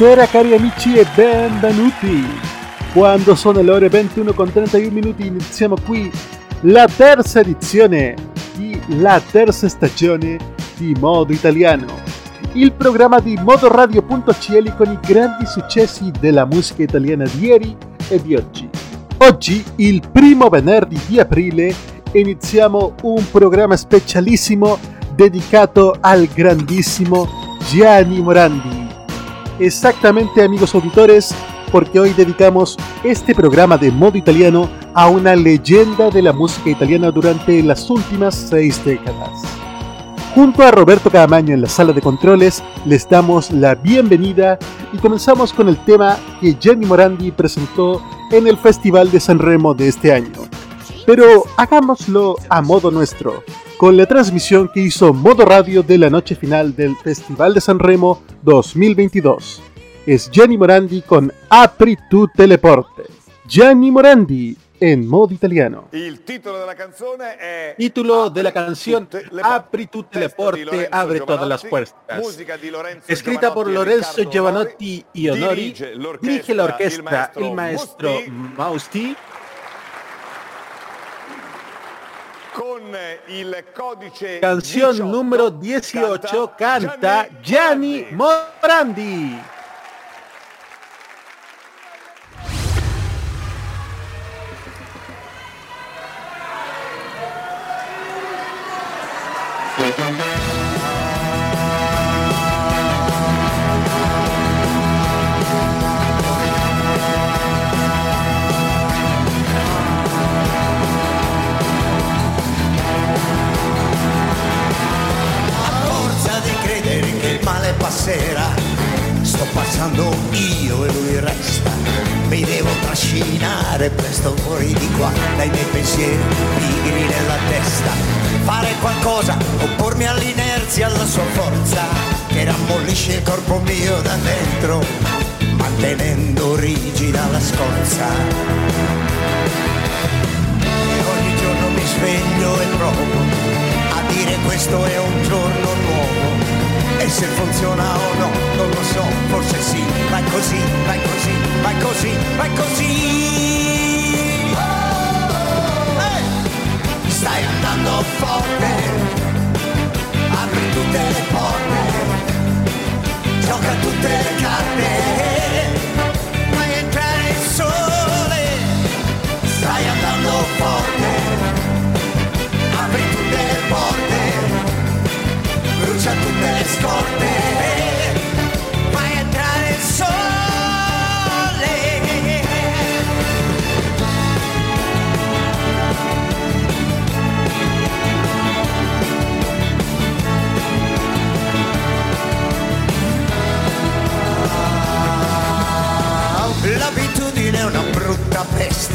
Buonasera cari amici e benvenuti! Quando sono le ore 21 con 31 minuti iniziamo qui la terza edizione di la terza stagione di Modo Italiano, il programma di modoradio.cl con i grandi successi della musica italiana di ieri e di oggi. Oggi, il primo venerdì di aprile, iniziamo un programma specialissimo dedicato al grandissimo Gianni Morandi Exactamente amigos auditores, porque hoy dedicamos este programa de modo italiano a una leyenda de la música italiana durante las últimas seis décadas. Junto a Roberto Camaño en la sala de controles, les damos la bienvenida y comenzamos con el tema que Jenny Morandi presentó en el Festival de San Remo de este año. Pero hagámoslo a modo nuestro, con la transmisión que hizo Modo Radio de la noche final del Festival de San Remo 2022. Es Gianni Morandi con Apri tu teleporte. Gianni Morandi en modo italiano. Il titolo della canzone è Título de la canción Apri tu teleporte, abre todas las puertas. Escrita por Lorenzo Giovanotti y Honori, dirige la orquesta el maestro Mausti con il codice Canción 18, número 18 canta Gianni Morandi. Passerà. Sto passando io e lui resta. Mi devo trascinare presto fuori di qua dai miei pensieri pigri nella testa. Fare qualcosa, oppormi all'inerzia, alla sua forza, che rammollisce il corpo mio da dentro, mantenendo rigida la scorza. E ogni giorno mi sveglio e provo a dire questo è un giorno nuovo e se funziona o no non lo so forse sì. Vai così vai così vai così vai così. Ehi! stai andando forte. Apri tutte le porte. Gioca tutte le carte. Fai entrare il sole. Stai andando forte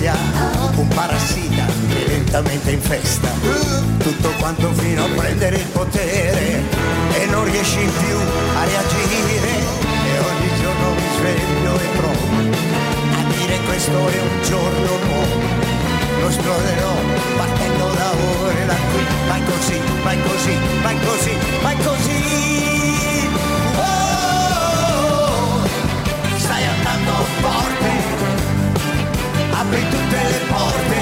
bestia, un parassita che lentamente infesta tutto quanto fino a prendere il potere e non riesci più a reagire. E ogni giorno mi sveglio e provo a dire questo è un giorno nuovo lo esploderò partendo da ora e da qui. Vai così, vai così, vai così, vai così. Oh, stai andando forte. Apri tutte le porte.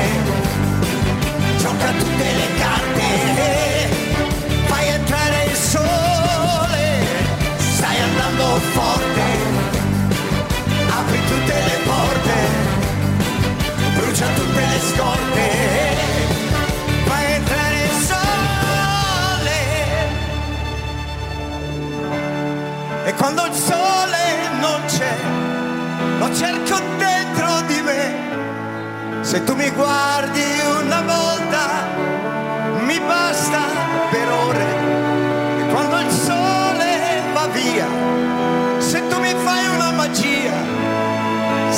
Gioca tutte le carte. parlando forte, apri tutte le porte, brucia tutte le scorte, fa entrare il sole. E quando il sole non c'è, lo cerco dentro di me, se tu mi guardi una volta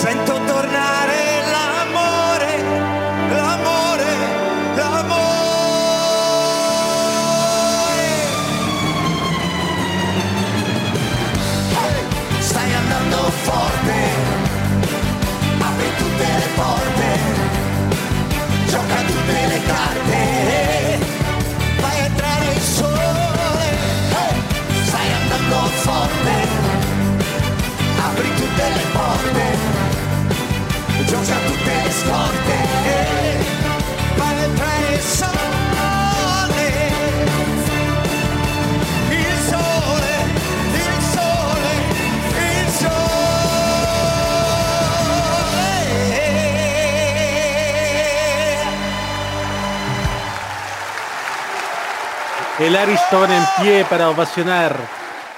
sento tornare l'amore, l'amore, l'amore. Stai andando forte, apri tutte le porte, gioca tutte le carte, vai a entrare il sole, stai andando forte, apri tutte le porte, il sole. El Ariston en pie para ovacionar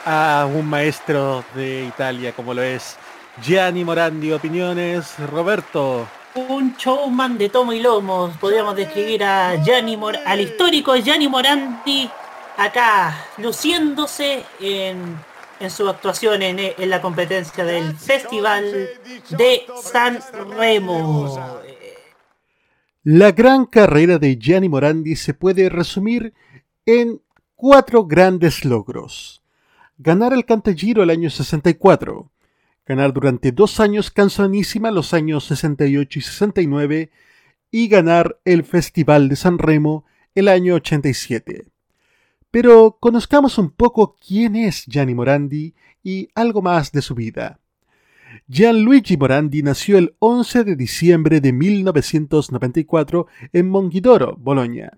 a un maestro de Italia como lo es Gianni Morandi. Opiniones, Roberto. Un showman de tomo y lomo. Podríamos describir a Gianni Mor al histórico Gianni Morandi acá luciéndose en, en su actuación en, en la competencia del Festival de San Remo. La gran carrera de Gianni Morandi se puede resumir en cuatro grandes logros. Ganar el Cantagiro el año 64, ganar durante dos años Canzonissima los años 68 y 69 y ganar el Festival de San Remo el año 87. Pero conozcamos un poco quién es Gianni Morandi y algo más de su vida. Gianluigi Morandi nació el 11 de diciembre de 1994 en Monghidoro, Bolonia,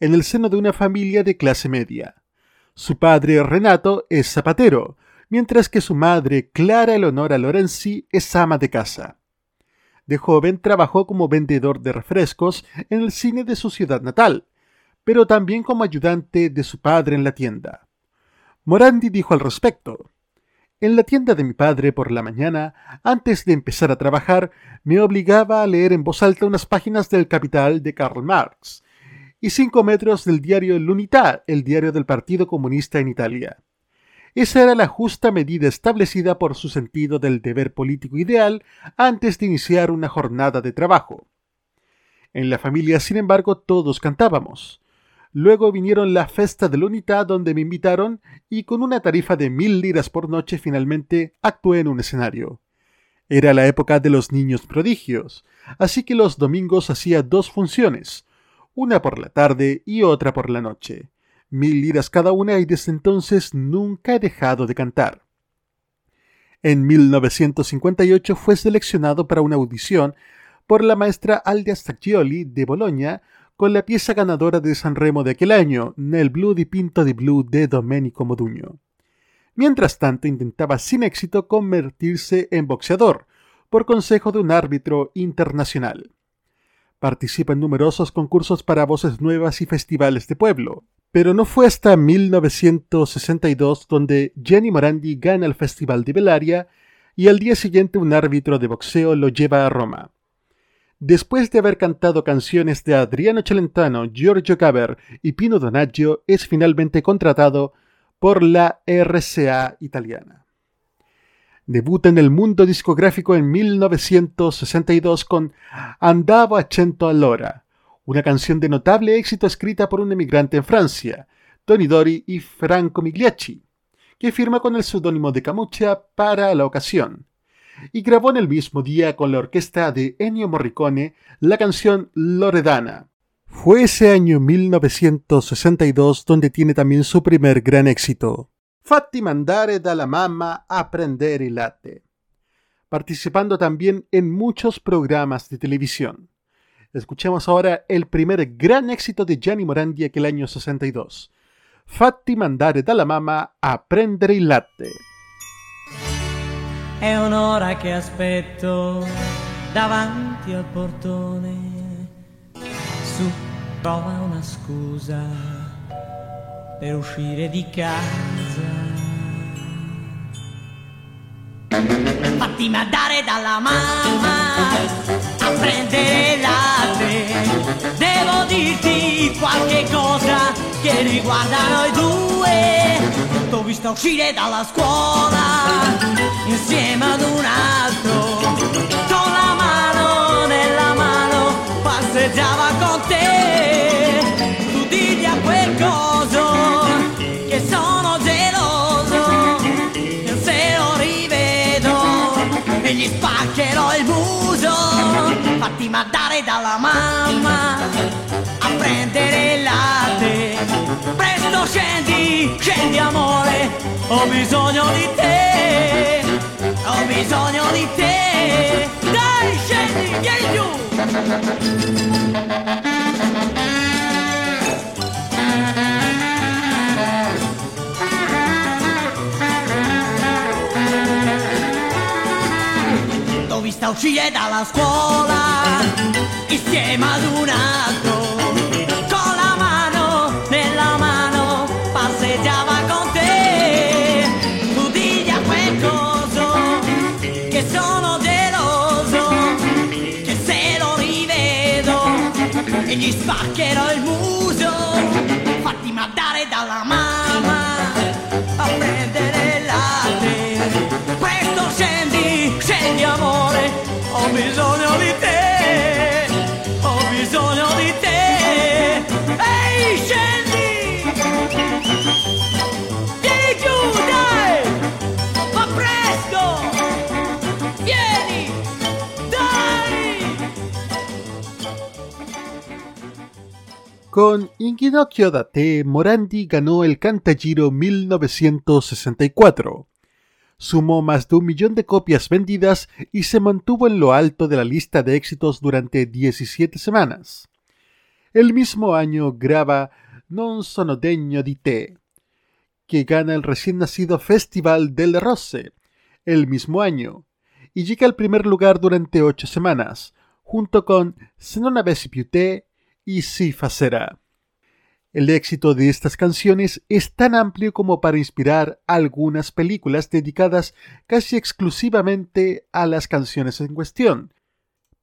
en el seno de una familia de clase media. Su padre Renato es zapatero, mientras que su madre Clara Eleonora Lorenzi es ama de casa. De joven trabajó como vendedor de refrescos en el cine de su ciudad natal, pero también como ayudante de su padre en la tienda. Morandi dijo al respecto, En la tienda de mi padre por la mañana, antes de empezar a trabajar, me obligaba a leer en voz alta unas páginas del Capital de Karl Marx y cinco metros del diario L'Unità, el diario del Partido Comunista en Italia. Esa era la justa medida establecida por su sentido del deber político ideal antes de iniciar una jornada de trabajo. En la familia, sin embargo, todos cantábamos. Luego vinieron la festa de la Unidad donde me invitaron y con una tarifa de mil liras por noche finalmente actué en un escenario. Era la época de los niños prodigios, así que los domingos hacía dos funciones, una por la tarde y otra por la noche. Mil liras cada una y desde entonces nunca he dejado de cantar. En 1958 fue seleccionado para una audición por la maestra Aldia Stacchioli de Bologna con la pieza ganadora de San Remo de aquel año, Nel Blu di Pinto di Blu de Domenico Modugno. Mientras tanto intentaba sin éxito convertirse en boxeador, por consejo de un árbitro internacional. Participa en numerosos concursos para voces nuevas y festivales de pueblo, pero no fue hasta 1962 donde Jenny Morandi gana el Festival de Belaria y al día siguiente un árbitro de boxeo lo lleva a Roma. Después de haber cantado canciones de Adriano Celentano, Giorgio Gaber y Pino Donaggio, es finalmente contratado por la RCA italiana. Debuta en el mundo discográfico en 1962 con Andavo a cento all'ora, una canción de notable éxito escrita por un emigrante en Francia, Tony Dori y Franco Migliacci, que firma con el seudónimo de Camucha para la ocasión y grabó en el mismo día con la orquesta de Ennio Morricone la canción Loredana. Fue ese año 1962 donde tiene también su primer gran éxito, Fatti mandare dalla mamma a prendere il latte, participando también en muchos programas de televisión. Escuchemos ahora el primer gran éxito de Gianni Morandi aquel año 62. Fatti mandare dalla mamma a prendere il latte. È un'ora che aspetto davanti al portone. Su, trova una scusa per uscire di casa. Fatti mandare dalla mamma a prendere devo dirti qualche cosa che riguarda noi due. T'ho vista uscire dalla scuola insieme ad un altro, con la mano nella mano passeggiava con te. Tu digli a quel coso e gli spaccherò il muso. Fatti mandare dalla mamma a prendere il latte. Presto scendi, scendi amore, ho bisogno di te, ho bisogno di te. Dai, scendi, vieni giù. Vista uscire dalla scuola insieme ad un altro con la mano nella mano passeggiava con te. Tu digli a quel coso che sono geloso che se lo rivedo e gli spaccherò il muso fatti mandare dalla mamma Con Inginocchio da Te, Morandi ganó el Cantagiro 1964. Sumó más de un millón de copias vendidas y se mantuvo en lo alto de la lista de éxitos durante 17 semanas. El mismo año graba Non sono degno di te, que gana el recién nacido Festival del Rosse el mismo año, y llega al primer lugar durante ocho semanas, junto con Se non avessi te y Si facera. El éxito de estas canciones es tan amplio como para inspirar algunas películas dedicadas casi exclusivamente a las canciones en cuestión,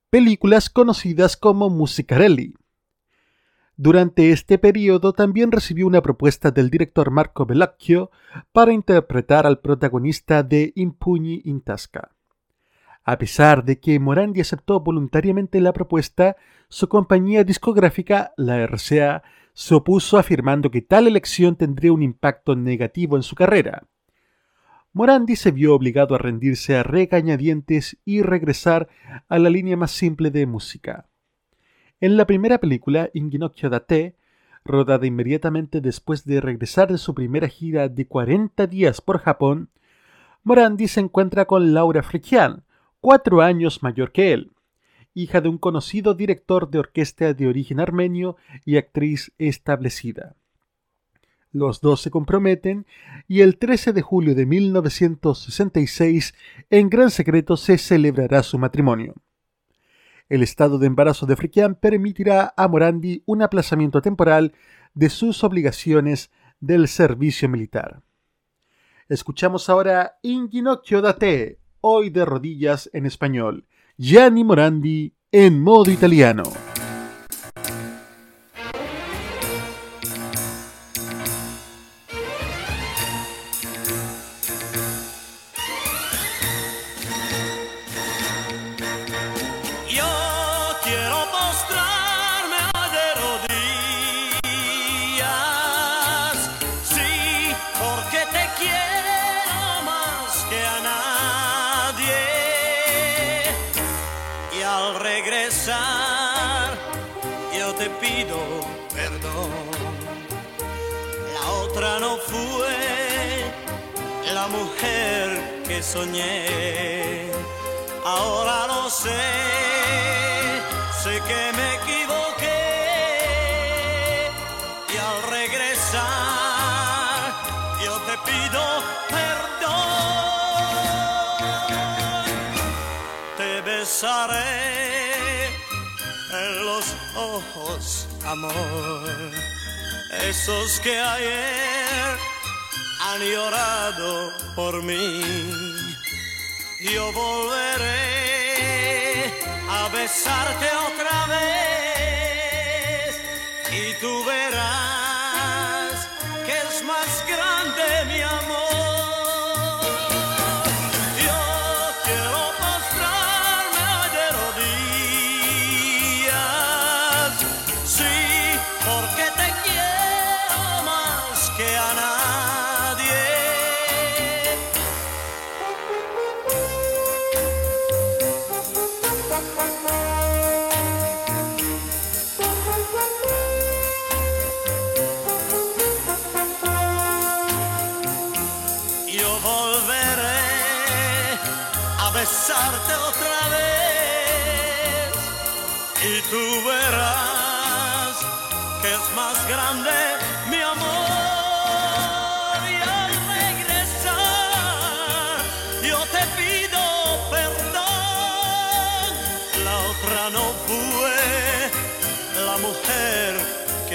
películas conocidas como musicarelli. Durante este periodo también recibió una propuesta del director Marco Bellocchio para interpretar al protagonista de Impugni in Tasca. A pesar de que Morandi aceptó voluntariamente la propuesta, su compañía discográfica, la RCA, se opuso afirmando que tal elección tendría un impacto negativo en su carrera. Morandi se vio obligado a rendirse a regañadientes y regresar a la línea más simple de música. En la primera película, Inginocchio da Te, rodada inmediatamente después de regresar de su primera gira de 40 días por Japón, Morandi se encuentra con Laura Freccian, cuatro años mayor que él, hija de un conocido director de orquesta de origen armenio y actriz establecida. Los dos se comprometen y el 13 de julio de 1966 en gran secreto se celebrará su matrimonio. El estado de embarazo de Frikian permitirá a Morandi un aplazamiento temporal de sus obligaciones del servicio militar. Escuchamos ahora Inginocchio da te, hoy de rodillas en español, Gianni Morandi en modo italiano. Soñé. Ahora lo sé, sé que me equivoqué y al regresar yo te pido perdón. Te besaré en los ojos, amor, esos que ayer han llorado por mí. Yo volveré a besarte otra vez y tú verás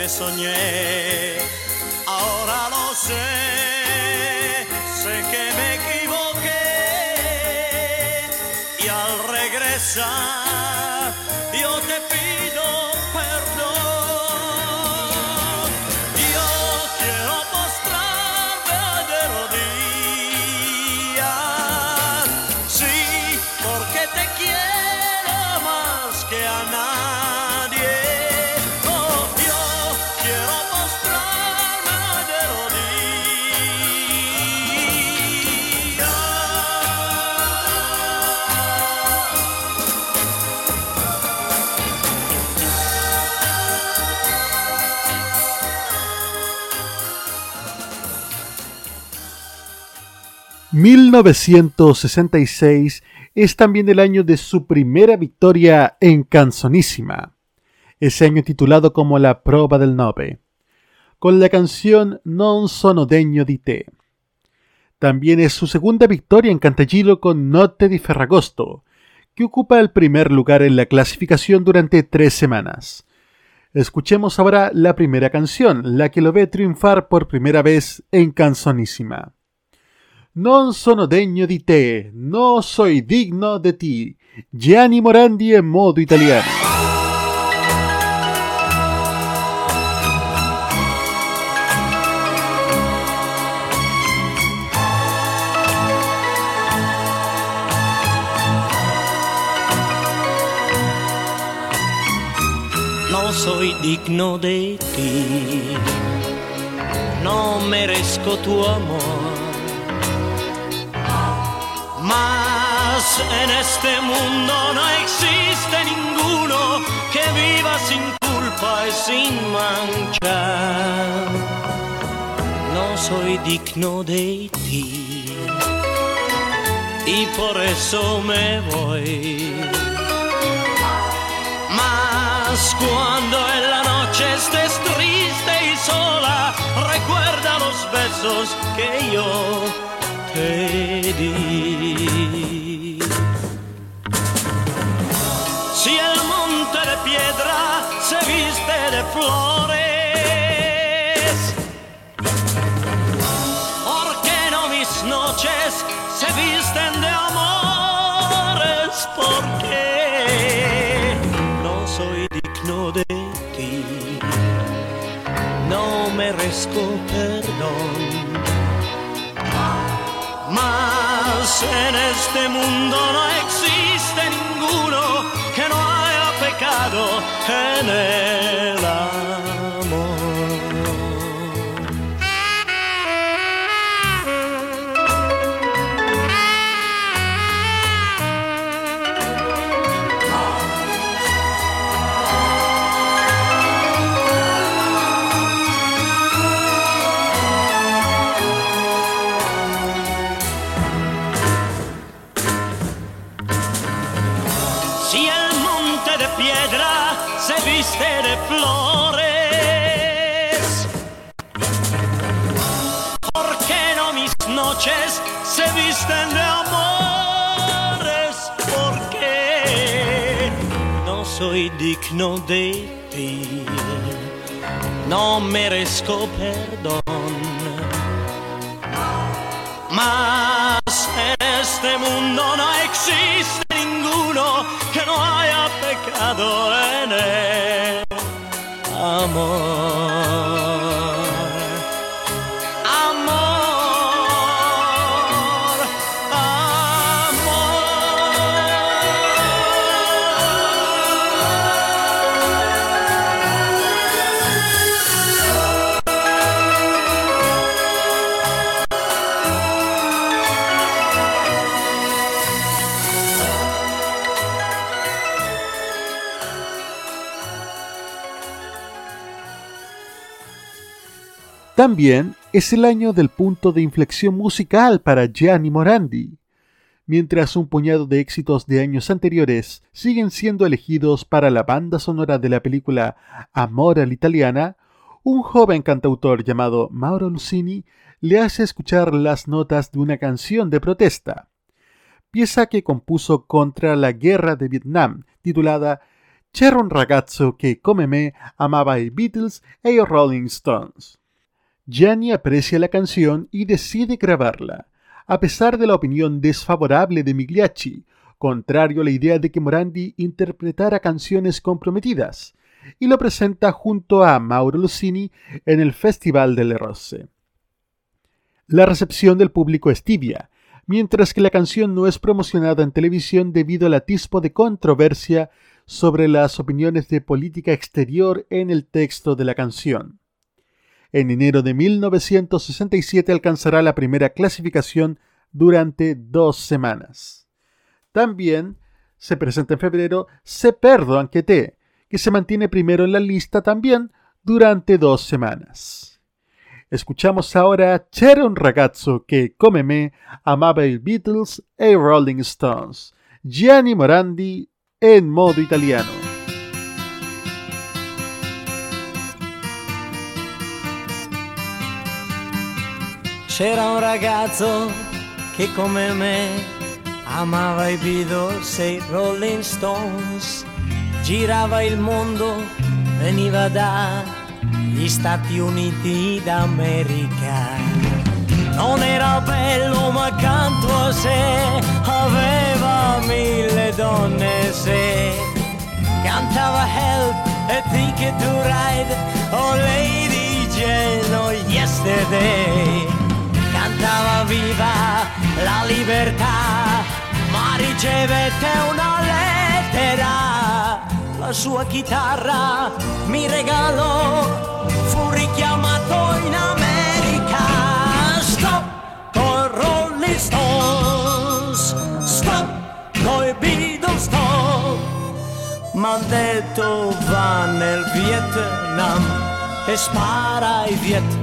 soñé. Ahora lo sé sé que me equivoqué y al regresar 1966 es también el año de su primera victoria en Canzonísima, ese año titulado como La Prova del Nove, con la canción Non sono degno di te. También es su segunda victoria en Cantagiro con Notte di Ferragosto, que ocupa el primer lugar en la clasificación durante tres semanas. Escuchemos ahora la primera canción, la que lo ve triunfar por primera vez en Canzonísima. Non sono degno di te, no soy digno de ti. Gianni Morandi en modo italiano. No soy digno de ti, no merezco tu amor. Mas en este mundo no existe ninguno que viva sin culpa y sin mancha. No soy digno de ti y por eso me voy. Mas cuando en la noche estés triste y sola, recuerda los besos que yo Si el monte de piedra se viste de flores, ¿por qué no mis noches se visten de amores? Porque no soy digno de ti, no merezco perdón. Mas en este mundo no existe ninguno que no haya pecado en el amor. Noches se visten de amores? Porque no soy digno de ti, no merezco perdón. Mas en este mundo no existe ninguno que no haya pecado en el También es el año del punto de inflexión musical para Gianni Morandi. Mientras un puñado de éxitos de años anteriores siguen siendo elegidos para la banda sonora de la película Amor all'Italiana, un joven cantautor llamado Mauro Lucini le hace escuchar las notas de una canción de protesta, pieza que compuso contra la guerra de Vietnam, titulada C'era un ragazzo che come me amava i Beatles e i Rolling Stones. Gianni aprecia la canción y decide grabarla, a pesar de la opinión desfavorable de Migliacci, contrario a la idea de que Morandi interpretara canciones comprometidas, y lo presenta junto a Mauro Lucini en el Festival delle Rosse. La recepción del público es tibia, mientras que la canción no es promocionada en televisión debido al atisbo de controversia sobre las opiniones de política exterior en el texto de la canción. En enero de 1967 alcanzará la primera clasificación durante dos semanas. También se presenta en febrero Se Perdo Anche Te, que se mantiene primero en la lista también durante dos semanas. Escuchamos ahora C'era un ragazzo che, come me, amava i Beatles e Rolling Stones, Gianni Morandi en modo italiano. C'era un ragazzo che come me amava i Beatles e i Rolling Stones, girava il mondo, veniva dagli Stati Uniti d'America. Non era bello ma accanto a sé aveva mille donne se cantava Help e Ticket to Ride, oh Lady Jane, oh Yesterday cantava viva la libertà, ma ricevette una lettera. La sua chitarra mi regalò, fu richiamato in America. Stop con Rolling Stones, stop con Beatles, stop. M'ha detto va nel Vietnam e spara ai Viet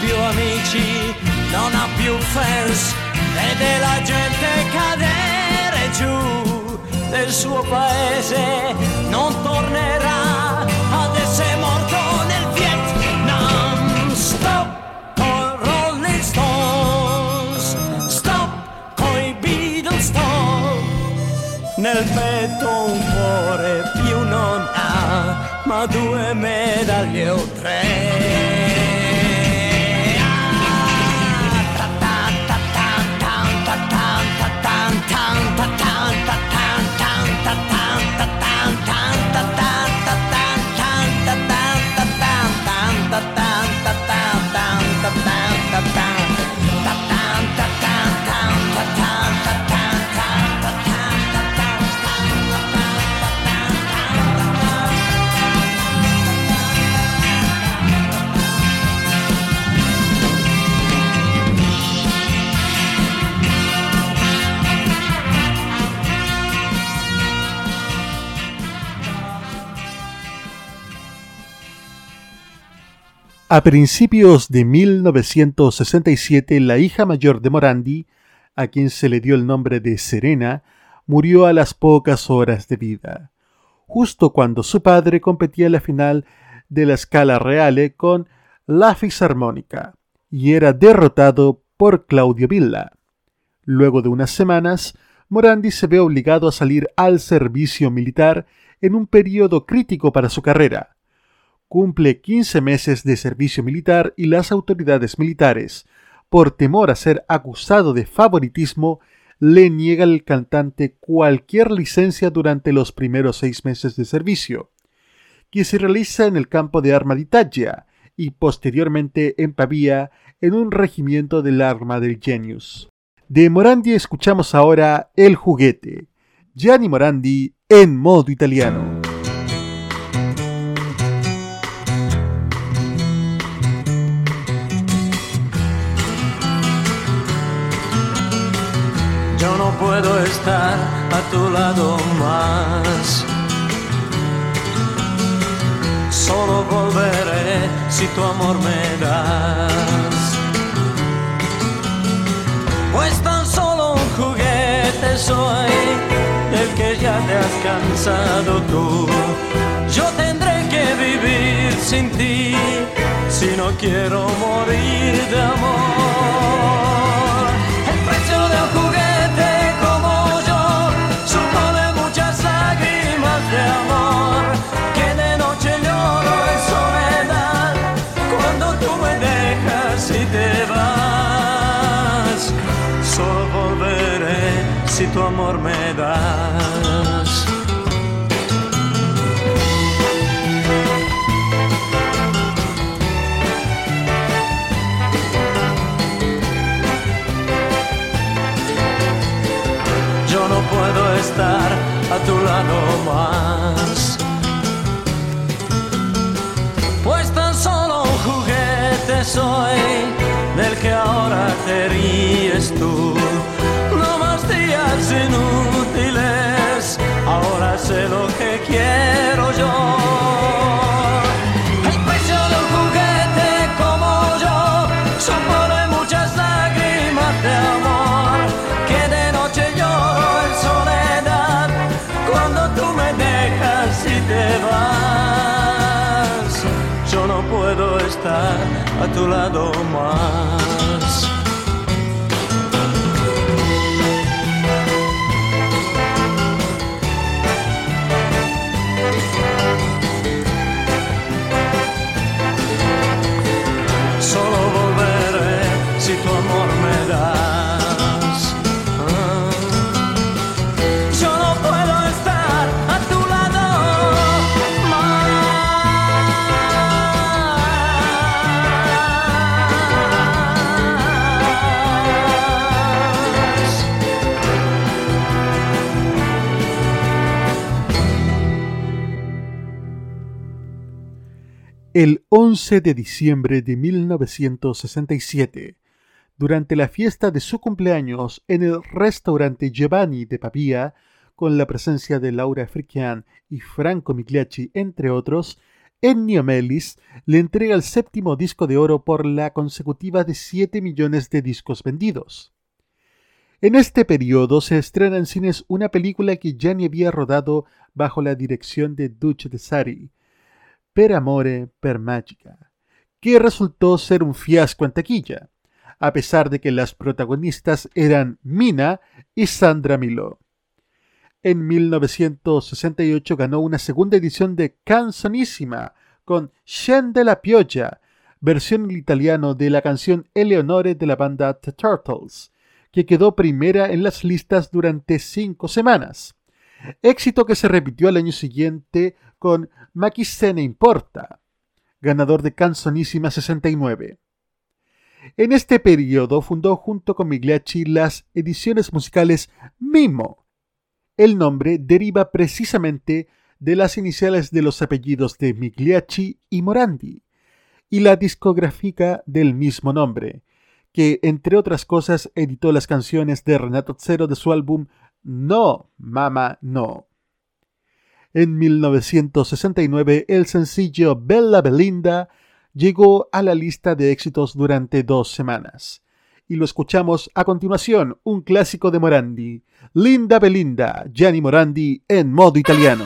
più amici, non ha più fans, vede la gente cadere giù del suo paese, non tornerà ad essere morto nel Vietnam. Stop con Rolling Stones, stop con i Beatles, stop. Nel petto un cuore più non ha, ma due medaglie o tre. A principios de 1967, la hija mayor de Morandi, a quien se le dio el nombre de Serena, murió a las pocas horas de vida, justo cuando su padre competía la final de la Scala Reale con la Fisarmónica y era derrotado por Claudio Villa. Luego de unas semanas, Morandi se ve obligado a salir al servicio militar en un periodo crítico para su carrera. Cumple 15 meses de servicio militar y las autoridades militares, por temor a ser acusado de favoritismo, le niega al cantante cualquier licencia durante los primeros seis meses de servicio, que se realiza en el campo de arma de Italia y posteriormente en Pavía en un regimiento del arma del Genius. De Morandi escuchamos ahora El juguete, Gianni Morandi en modo italiano. Puedo estar a tu lado más. Solo volveré si tu amor me das. Pues tan solo un juguete soy del que ya te has cansado tú. Yo tendré que vivir sin ti si no quiero morir de amor. Si tu amor me das. A tu lado más. 11 de diciembre de 1967, durante la fiesta de su cumpleaños en el restaurante Giovanni de Pavía, con la presencia de Laura Frikian y Franco Migliacci, entre otros, Ennio Melis le entrega el séptimo disco de oro por la consecutiva de 7 millones de discos vendidos. En este periodo se estrena en cines una película que Gianni había rodado bajo la dirección de Duce de Sari, Per Amore per Magica, que resultó ser un fiasco en taquilla, a pesar de que las protagonistas eran Mina y Sandra Milò. En 1968 ganó una segunda edición de Canzonissima con Scende la pioggia, versión en italiano de la canción Eleonore de la banda The Turtles, que quedó primera en las listas durante cinco semanas. Éxito que se repitió al año siguiente con Ma chi se ne importa, ganador de Canzonissima 69. En este periodo fundó junto con Migliacci las ediciones musicales Mimo. El nombre deriva precisamente de las iniciales de los apellidos de Migliacci y Morandi, y la discográfica del mismo nombre, que entre otras cosas editó las canciones de Renato Zero de su álbum No, Mama, No. En 1969 el sencillo Bella Belinda llegó a la lista de éxitos durante dos semanas. Y lo escuchamos a continuación, un clásico de Morandi, Linda Belinda, Gianni Morandi en modo italiano.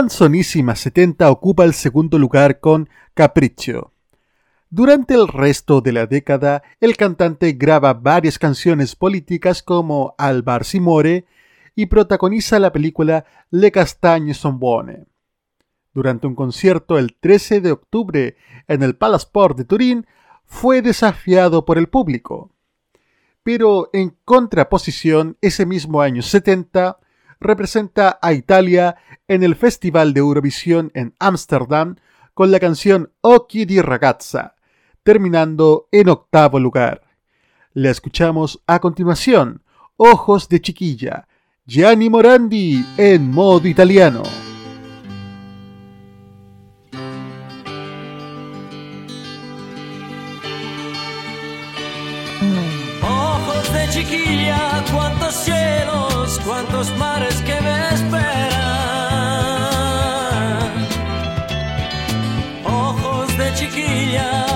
Canzonísima 70 ocupa el segundo lugar con Capriccio. Durante el resto de la década, el cantante graba varias canciones políticas como Al bar si y protagoniza la película Le castagne son buone. Durante un concierto el 13 de octubre en el Palasport de Turín, fue desafiado por el público. Pero en contraposición, ese mismo año 70, representa a Italia en el Festival de Eurovisión en Ámsterdam con la canción Occhi di ragazza, terminando en octavo lugar. La escuchamos a continuación, Ojos de chiquilla, Gianni Morandi en modo italiano. Chiquilla, cuántos cielos, cuántos mares que me esperan. Ojos de chiquilla,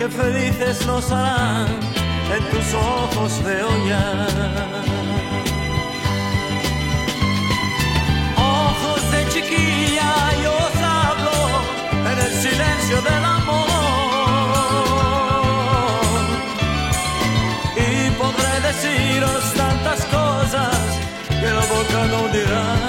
que felices nos harán, en tus ojos veo ya. Ojos de chiquilla, yo os hablo en el silencio del amor. Y podré deciros tantas cosas que la boca no dirá.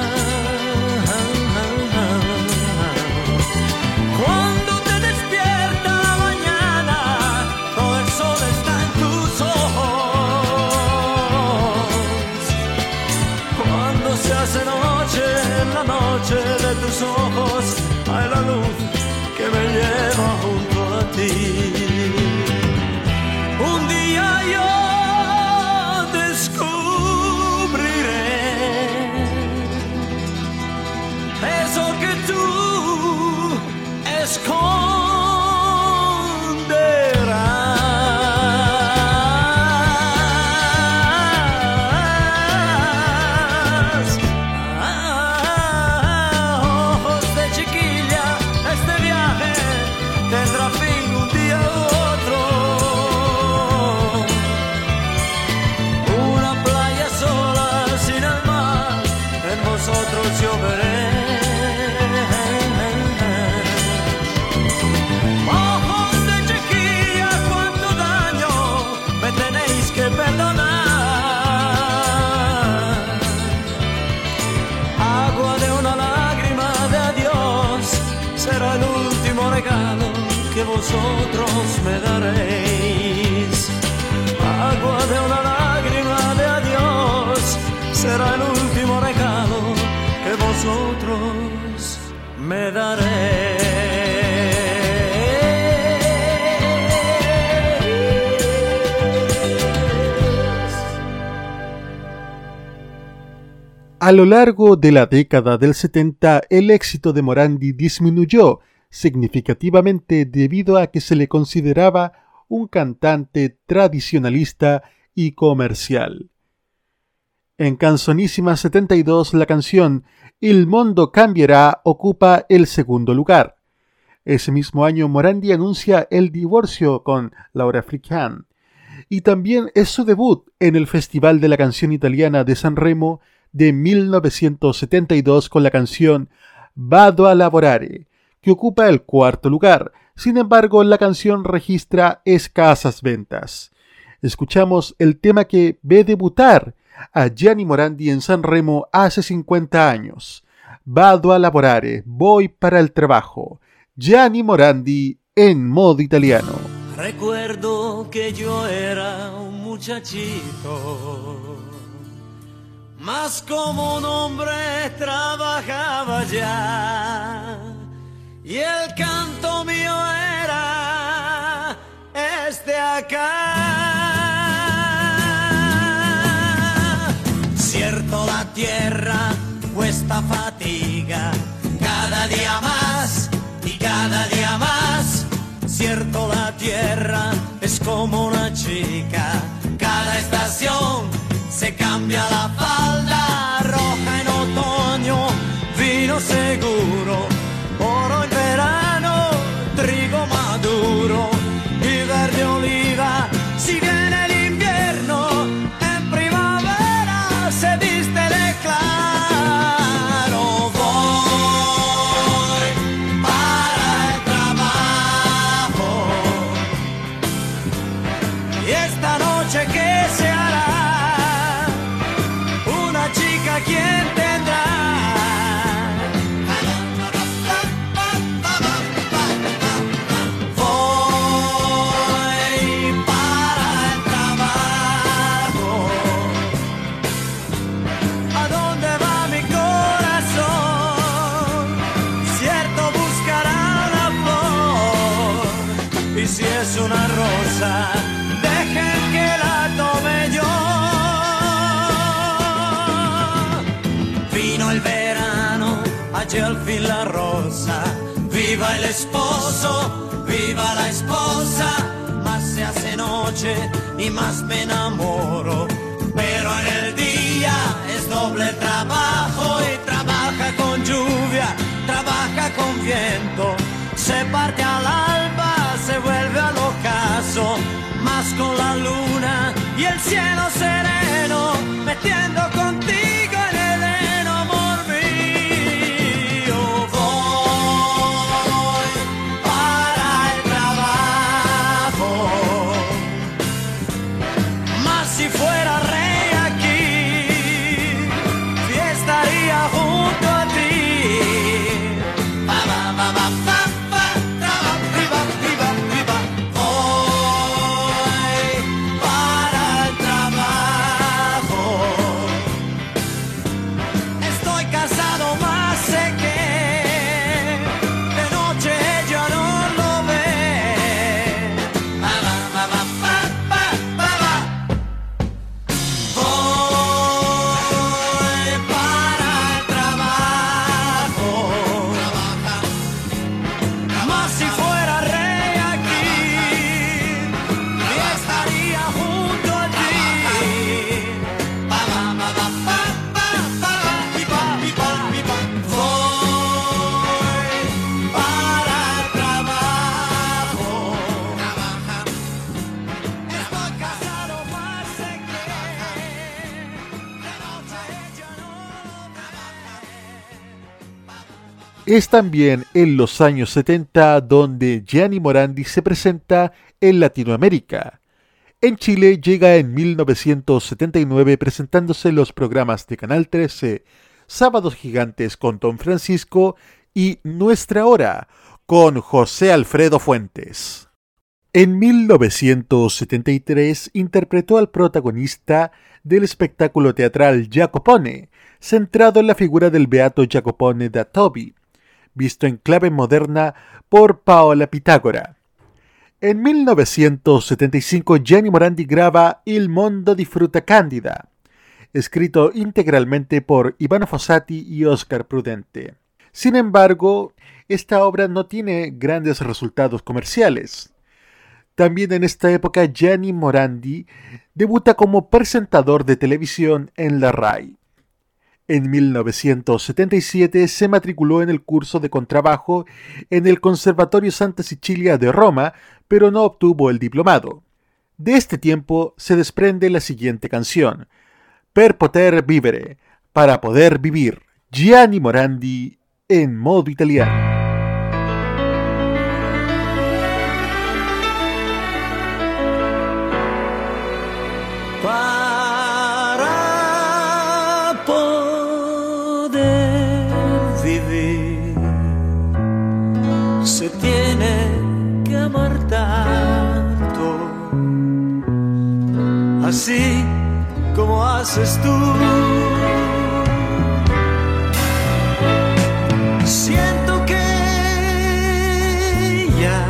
A lo largo de la década del 70, el éxito de Morandi disminuyó significativamente debido a que se le consideraba un cantante tradicionalista y comercial. En Canzonísima 72, la canción Il mondo cambierá ocupa el segundo lugar. Ese mismo año, Morandi anuncia el divorcio con Laura Frickan. Y también es su debut en el Festival de la Canción Italiana de San Remo de 1972 con la canción Vado a lavorare, que ocupa el cuarto lugar. Sin embargo, la canción registra escasas ventas. Escuchamos el tema que ve debutar a Gianni Morandi en San Remo hace 50 años. Vado a lavorare, voy para el trabajo. Gianni Morandi en modo italiano. Recuerdo que yo era un muchachito, más como un hombre trabajaba ya. Y el canto mío era este acá. La tierra cuesta fatiga, cada día más y cada día más. Cierto la tierra es como una chica, cada estación se cambia la falda roja en otoño, vino seguro, viva el esposo viva la esposa más se hace noche y más me enamoro. Pero en el día es doble trabajo y trabaja con lluvia trabaja con viento. Se parte al alba se vuelve al ocaso más con la luna y el cielo sereno metiendo contigo Es también en los años 70 donde Gianni Morandi se presenta en Latinoamérica. En Chile llega en 1979 presentándose los programas de Canal 13, Sábados Gigantes con Don Francisco y Nuestra Hora con José Alfredo Fuentes. En 1973 interpretó al protagonista del espectáculo teatral Jacopone, centrado en la figura del beato Jacopone da Tobi, visto en clave moderna por Paola Pitágora. En 1975 Gianni Morandi graba Il mondo di frutta candida, escrito integralmente por Ivano Fossati y Oscar Prudente. Sin embargo, esta obra no tiene grandes resultados comerciales. También en esta época Gianni Morandi debuta como presentador de televisión en la RAI. En 1977 se matriculó en el curso de contrabajo en el Conservatorio Santa Sicilia de Roma, pero no obtuvo el diplomado. De este tiempo se desprende la siguiente canción, Per poter vivere, para poder vivir, Gianni Morandi en modo italiano. Así como haces tú siento que ya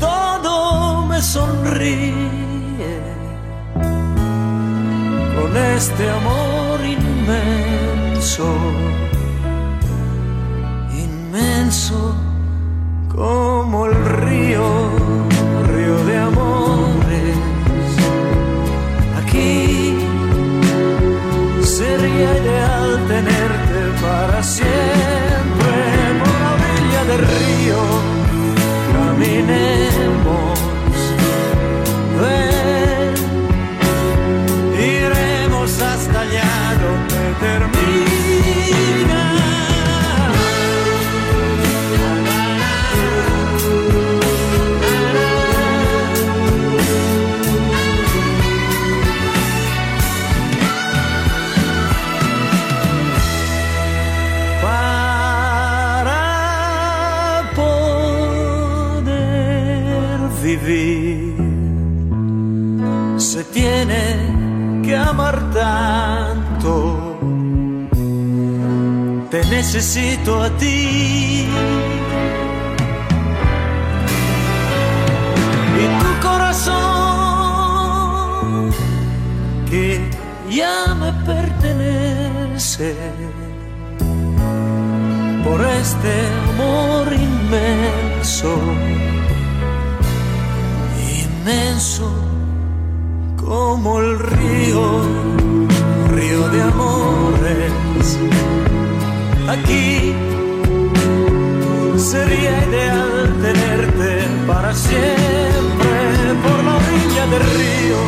todo me sonríe con este amor inmenso, inmenso como el río, río de amores. Sería ideal tenerte para siempre necesito a ti. Y tu corazón que ya me pertenece por este amor inmenso, inmenso como el río, río de amores. Aquí sería ideal tenerte para siempre por la orilla del río.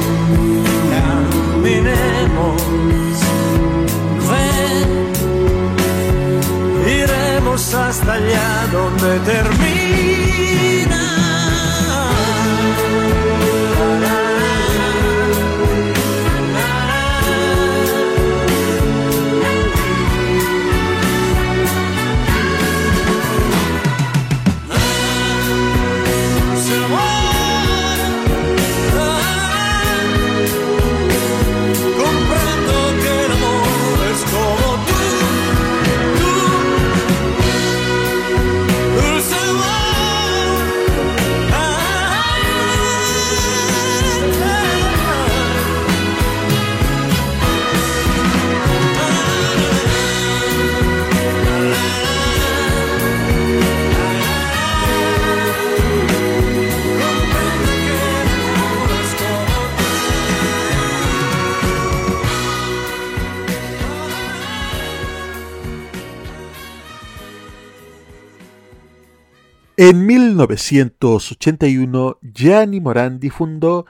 Caminemos, ven, iremos hasta allá donde termina. 1981 Gianni Morandi fundó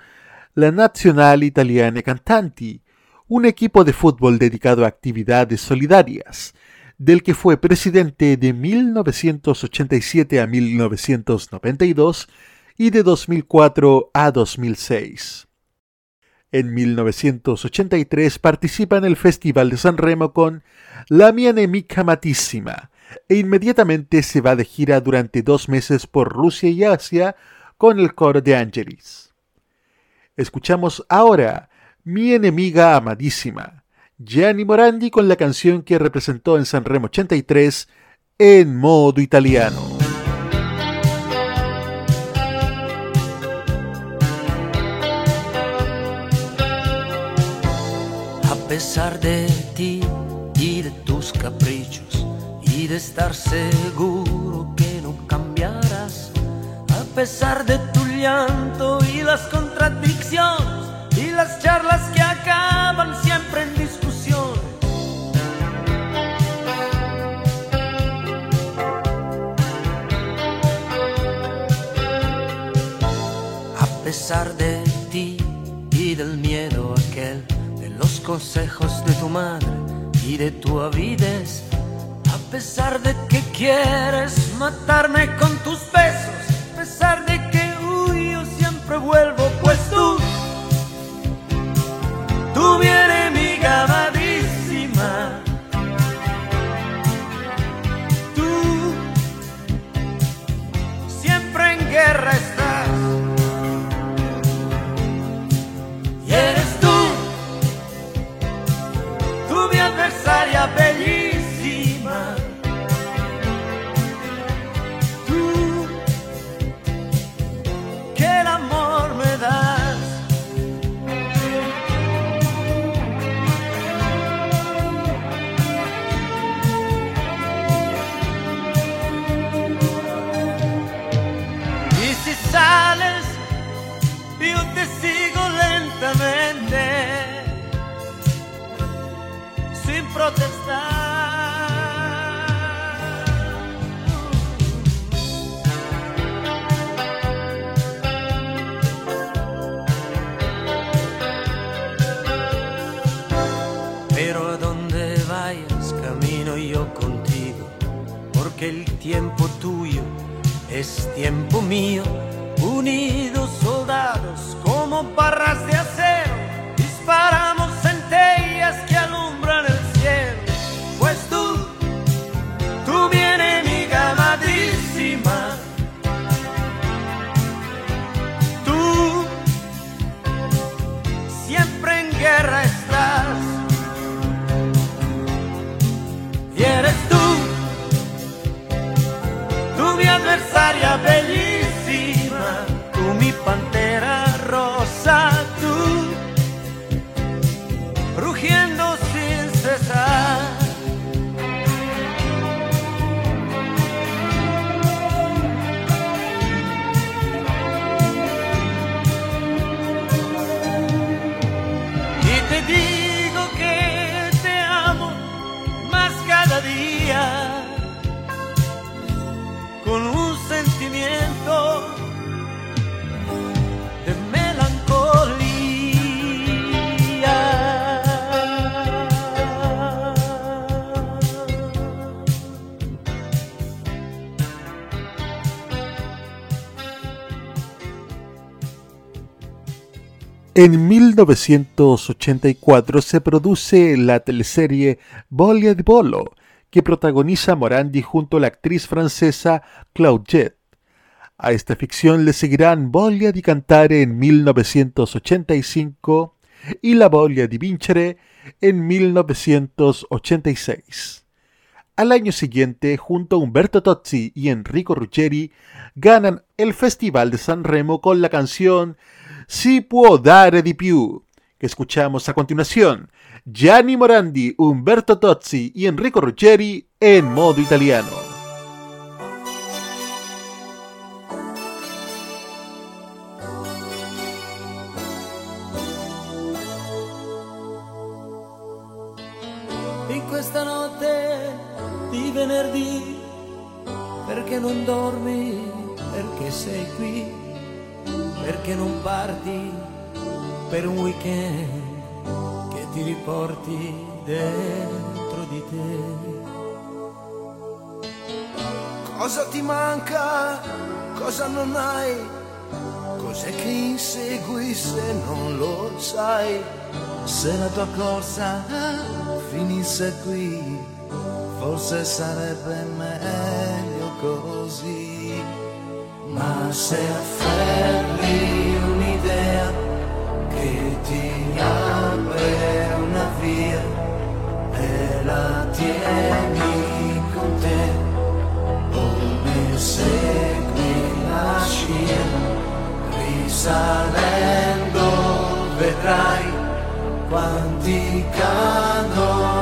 la Nazionale Italiane Cantanti, un equipo de fútbol dedicado a actividades solidarias, del que fue presidente de 1987 a 1992 y de 2004 a 2006. En 1983 participa en el Festival de San Remo con La mia nemica matissima e inmediatamente se va de gira durante dos meses por Rusia y Asia con el coro de Angelis. Escuchamos ahora Mi enemiga amadísima, Gianni Morandi con la canción que representó en San Remo 83 en modo italiano. A pesar de ti y de tus caprichos de estar seguro que no cambiarás, a pesar de tu llanto y las contradicciones y las charlas que acaban siempre en discusión. A pesar de ti y del miedo aquel, de los consejos de tu madre y de tu avidez, pesar de que quieres matarme con tus besos, a pesar de que huyo siempre vuelvo, pues tú, tú mi enemiga amadísima, tiempo mío. 1984 se produce la teleserie Polo, que protagoniza Morandi junto a la actriz francesa Claude Jett. A esta ficción le seguirán Voglia di Cantare en 1985 y La Voglia di Vincere en 1986. Al año siguiente, junto a Umberto Tozzi y Enrico Ruggeri, ganan el Festival de San Remo con la canción Si può dare di più, que escuchamos a continuación. Gianni Morandi, Umberto Tozzi y Enrico Ruggeri en modo italiano. in questa notte di venerdì, perché non dormi, perché sei qui, perché non parti per un weekend che ti riporti dentro di te. Cosa ti manca? Cosa non hai? Cos'è che insegui se non lo sai? Se la tua corsa finisse qui, forse sarebbe meglio così. Ma se afferri un'idea che ti apre una via e la tieni con te, o ne segui la scia, risalendo vedrai quanti cadono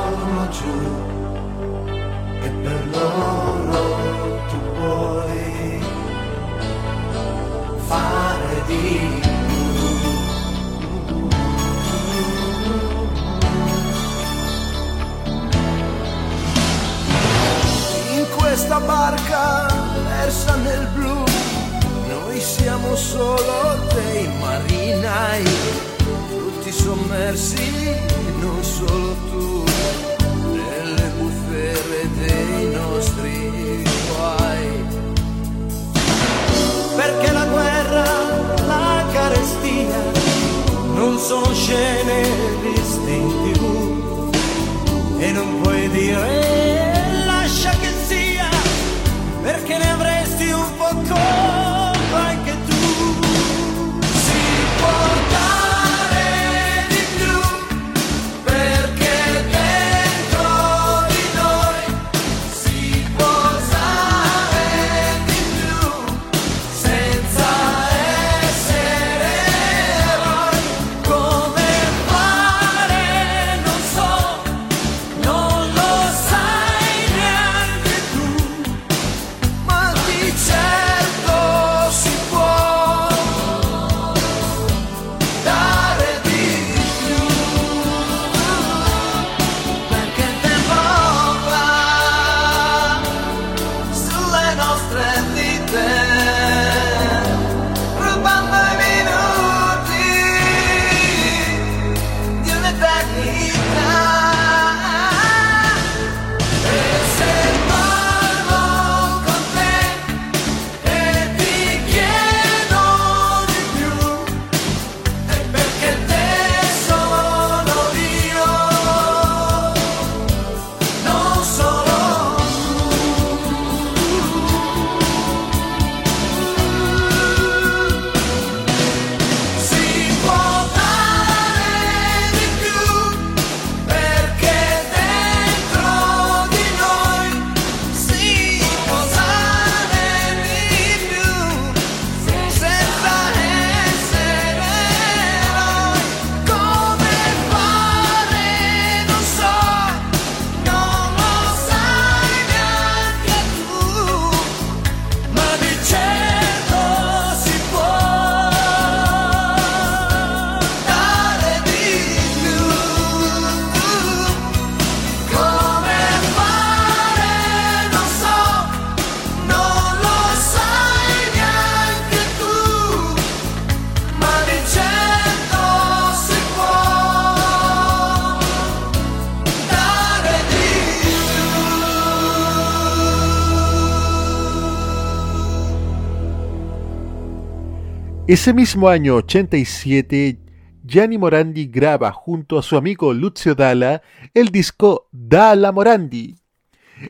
Ese mismo año 87, Gianni Morandi graba junto a su amigo Lucio Dalla el disco Dalla Morandi,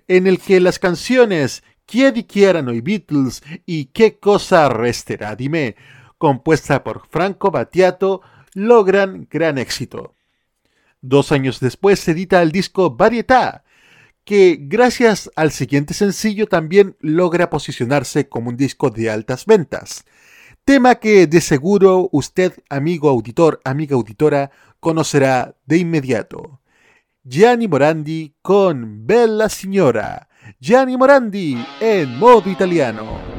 en el que las canciones Chi dichiarano i Beatles y Qué cosa resterá di me, compuesta por Franco Battiato, logran gran éxito. Dos años después se edita el disco Varietà, que gracias al siguiente sencillo también logra posicionarse como un disco de altas ventas. Tema que de seguro usted, amigo auditor, amiga auditora, conocerá de inmediato. Gianni Morandi con Bella Signora. Gianni Morandi en modo italiano.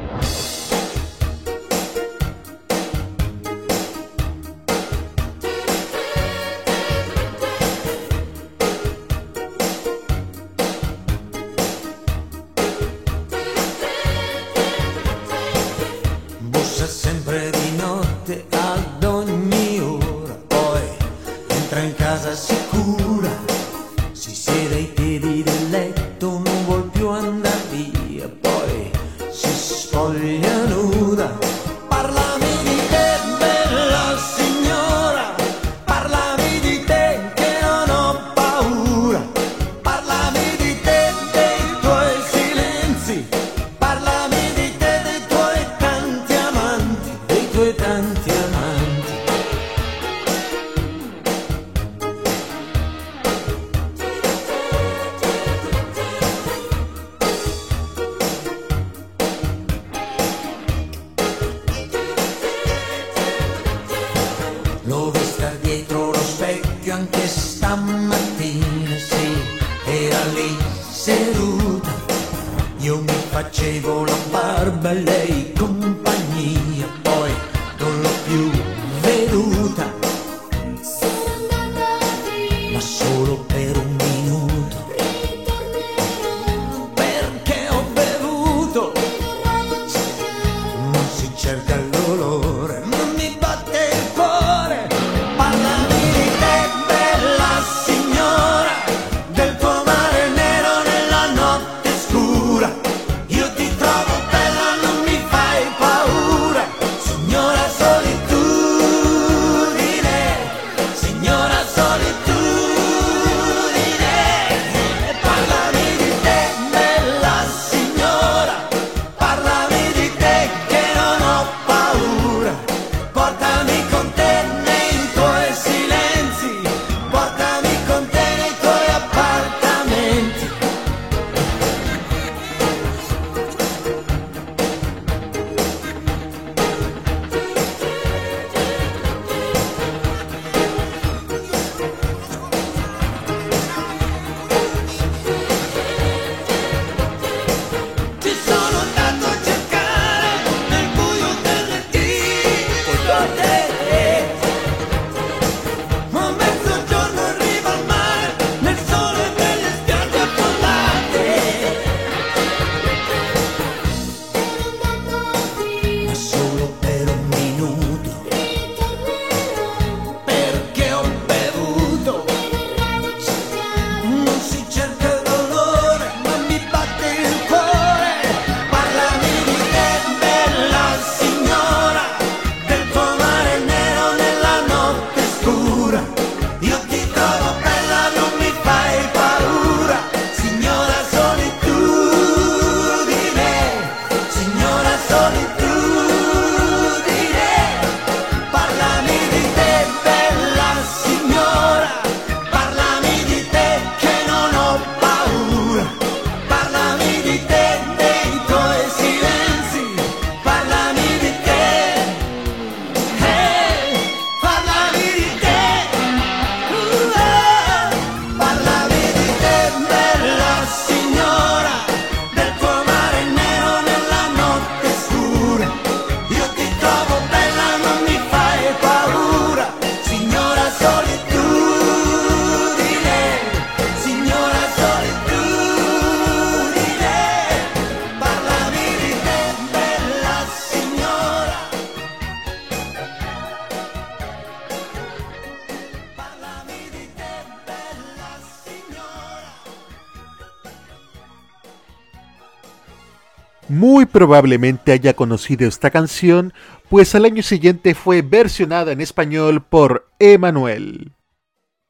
probablemente haya conocido esta canción, pues al año siguiente fue versionada en español por Emanuel.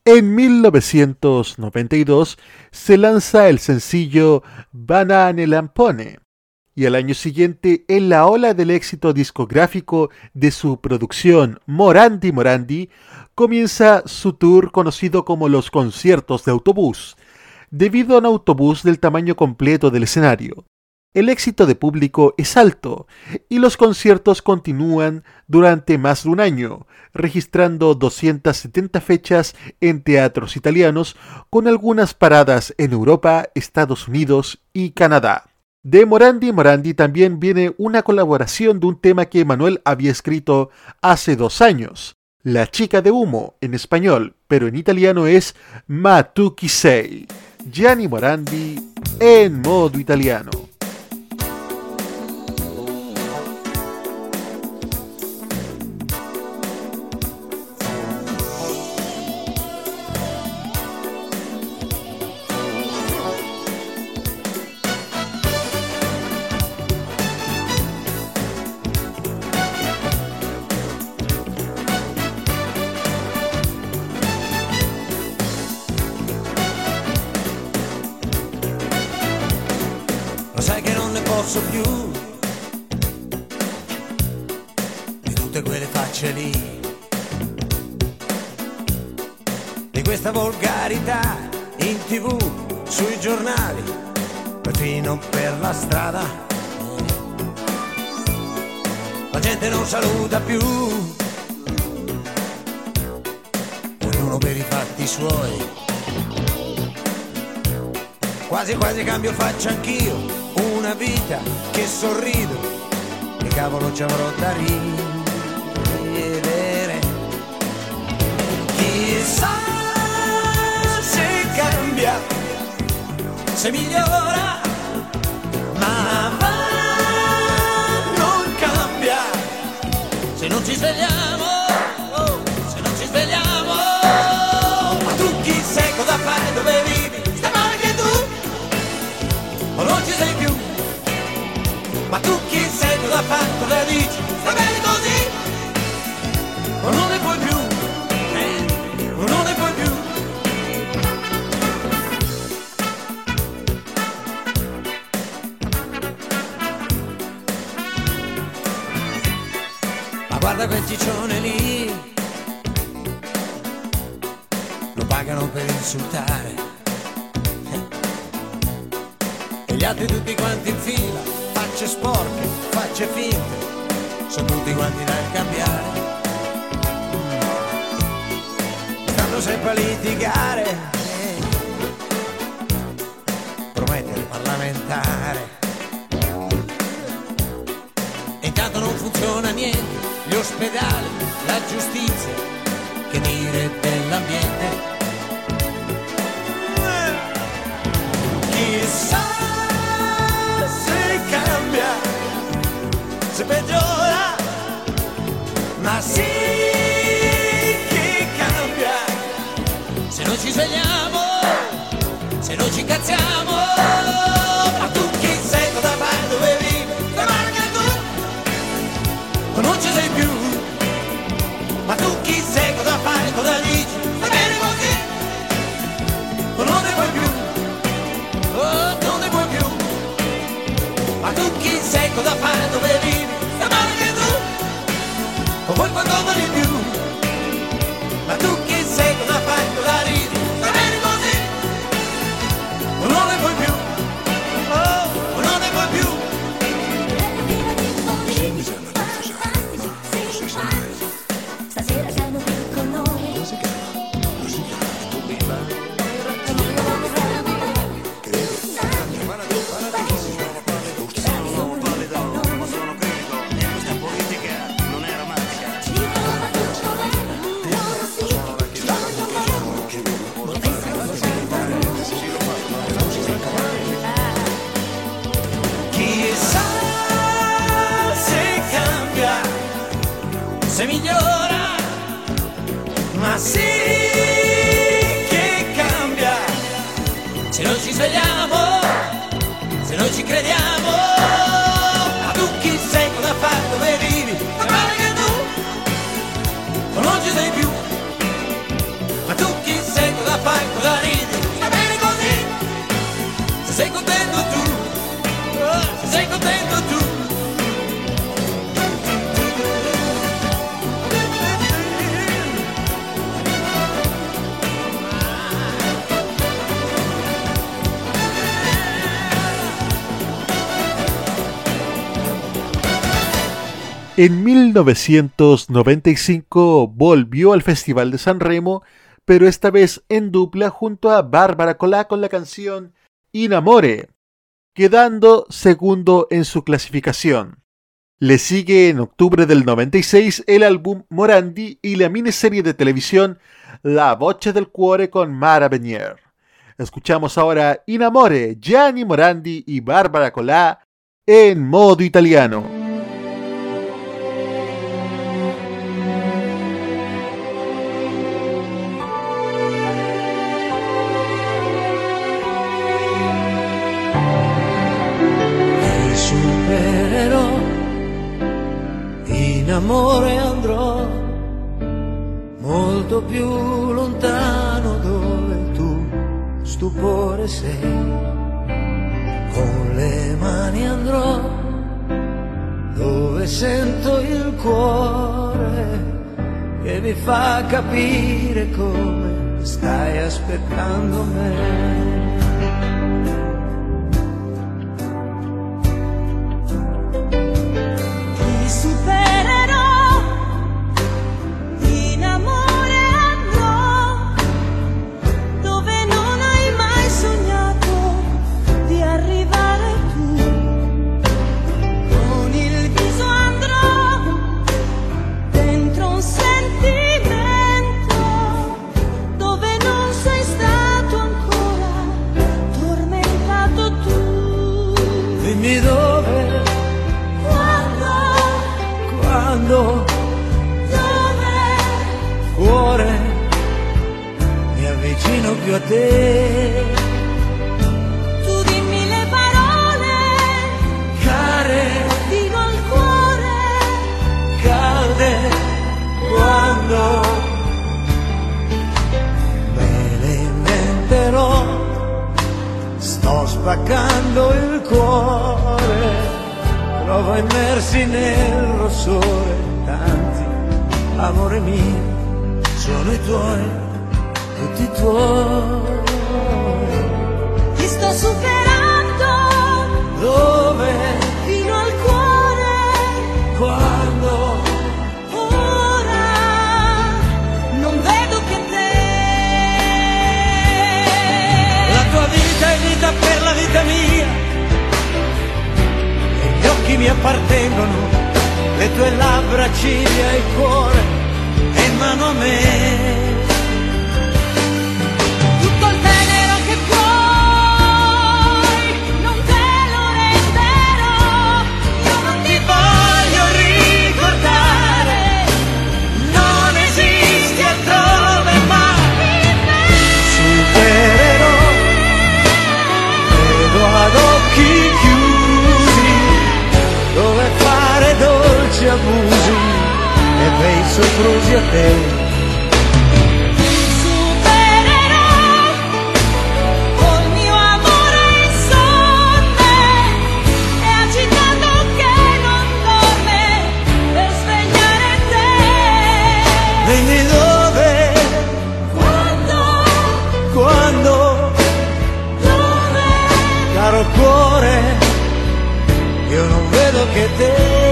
En 1992 se lanza el sencillo Banane Lampone y al año siguiente en la ola del éxito discográfico de su producción Morandi Morandi comienza su tour conocido como los conciertos de autobús, debido a un autobús del tamaño completo del escenario, el éxito de público es alto y los conciertos continúan durante más de un año, registrando 270 fechas en teatros italianos con algunas paradas en Europa, Estados Unidos y Canadá. De Morandi Morandi también viene una colaboración de un tema que Manuel había escrito hace dos años, La chica de humo en español, pero en italiano es Ma tu Gianni Morandi en modo italiano. Se non ci svegliamo, ciccione lì, lo pagano per insultare. E gli altri tutti quanti in fila, facce sporche, facce finte, sono tutti quanti da cambiare. Stanno sempre a litigare, ospedali, la giustizia, che dire dell'ambiente. Chissà se cambia, se peggiora, ma sì che cambia. Se non ci svegliamo, se non ci cazziamo, En 1995 volvió al Festival de San Remo, pero esta vez en dupla junto a Bárbara Colá con la canción Inamore, quedando segundo en su clasificación. Le sigue en octubre del 96 el álbum Morandi y la miniserie de televisión La Voce del Cuore con Mara Benier. Escuchamos ahora Inamore, Gianni Morandi y Bárbara Colá en modo italiano. Amore andrò molto più lontano dove tu stupore sei. Con le mani andrò dove sento il cuore che mi fa capire come stai aspettando me. Più a te. tu dimmi le parole, Care, fino al cuore, calde, quando me le inventerò. Sto spaccando il cuore, provo immersi nel rossore, tanti, amore mio, sono i tuoi, tutti tuoi. ti sto superando, Dove, fino al cuore, quando, ora, non vedo che te. la tua vita è vita per la vita mia, e gli occhi mi appartengono, le tue labbra, ciglia e cuore, e mano a me. Quando, quando, dove, caro cuore, io non vedo che te.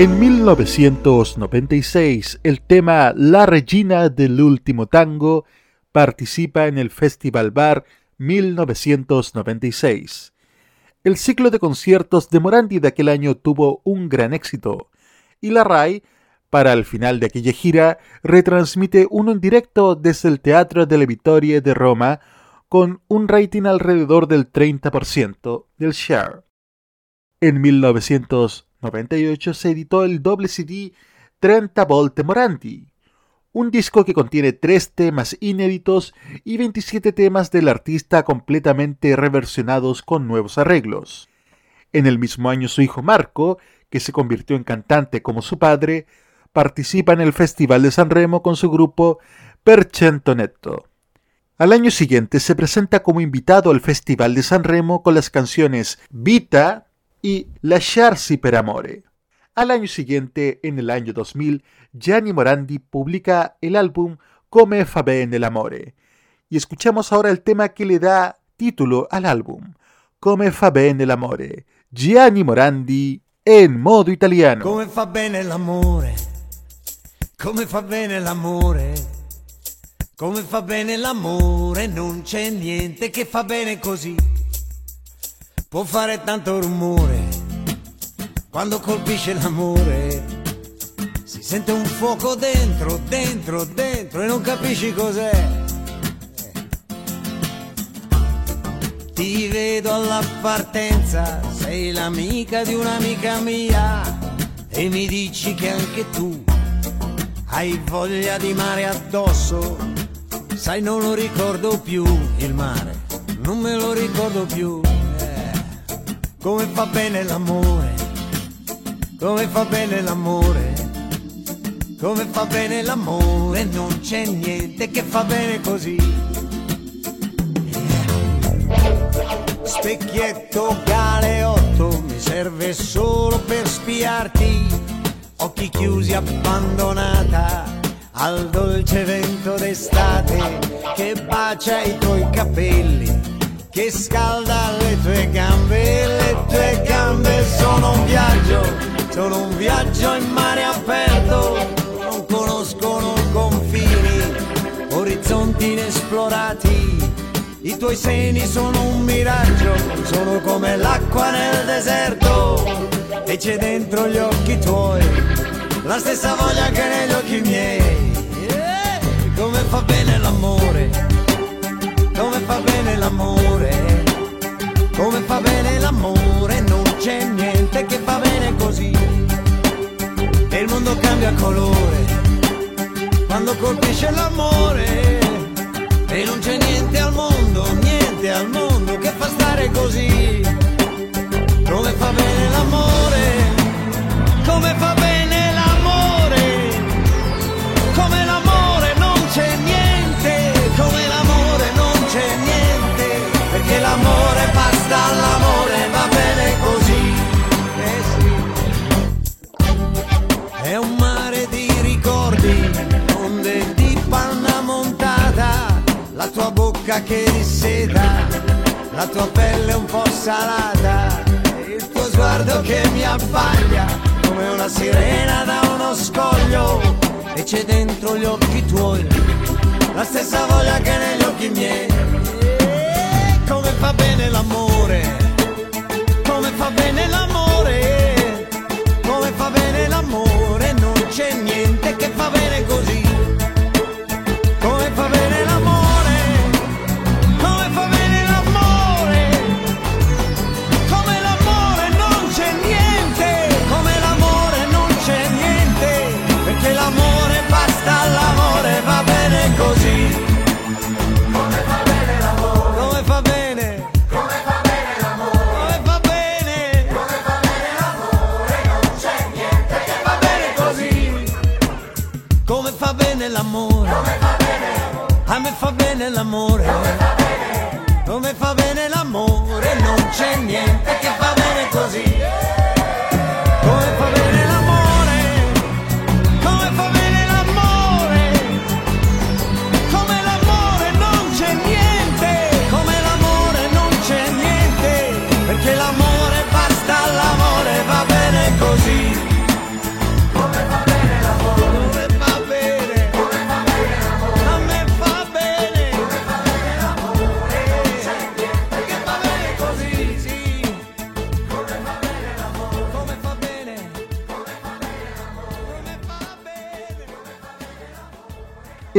En 1996, el tema La Regina del Último Tango participa en el Festival Bar 1996. El ciclo de conciertos de Morandi de aquel año tuvo un gran éxito, y la RAI, para el final de aquella gira, retransmite uno en directo desde el Teatro delle Vittorie de Roma con un rating alrededor del 30% del share. En 1998 se editó el doble CD 30 Volte Morandi, un disco que contiene tres temas inéditos y 27 temas del artista completamente reversionados con nuevos arreglos. En el mismo año su hijo Marco, que se convirtió en cantante como su padre, participa en el Festival de San Remo con su grupo Percentonetto. Al año siguiente se presenta como invitado al Festival de San Remo con las canciones Vita y Lasciarsi per amore. Al año siguiente, en el año 2000, Gianni Morandi publica el álbum Come fa bene l'amore. Y escuchamos ahora el tema que le da título al álbum, Come fa bene l'amore. Gianni Morandi en modo italiano. Come fa bene l'amore, come fa bene l'amore, come fa bene l'amore, non c'è niente che fa bene così. Può fare tanto rumore, quando colpisce l'amore, si sente un fuoco dentro, dentro, dentro e non capisci cos'è. Ti vedo alla partenza, sei l'amica di un'amica mia e mi dici che anche tu hai voglia di mare addosso. Sai, non lo ricordo più il mare, non me lo ricordo più. Come fa bene l'amore, come fa bene l'amore, come fa bene l'amore, non c'è niente che fa bene così. Specchietto galeotto mi serve solo per spiarti, occhi chiusi abbandonata al dolce vento d'estate che bacia i tuoi capelli, che scalda le tue gambe, le tue gambe sono un viaggio, sono un viaggio in mare aperto, non conoscono confini, orizzonti inesplorati, i tuoi seni sono un miraggio, sono come l'acqua nel deserto. E c'è dentro gli occhi tuoi la stessa voglia che negli occhi miei, eh, come fa bene l'amore. Cambia colore quando colpisce l'amore. E non c'è niente al mondo, niente al mondo che fa stare così. Come fa bene l'amore, come fa bene bocca che disseta, la tua pelle un po' salata, il tuo sguardo che mi abbaglia come una sirena da uno scoglio e c'è dentro gli occhi tuoi la stessa voglia che negli occhi miei. E Come fa bene l'amore, come fa bene l'amore, come fa bene l'amore, non c'è niente che fa bene così. Come fa bene bene l'amore, come fa bene l'amore, non c'è niente che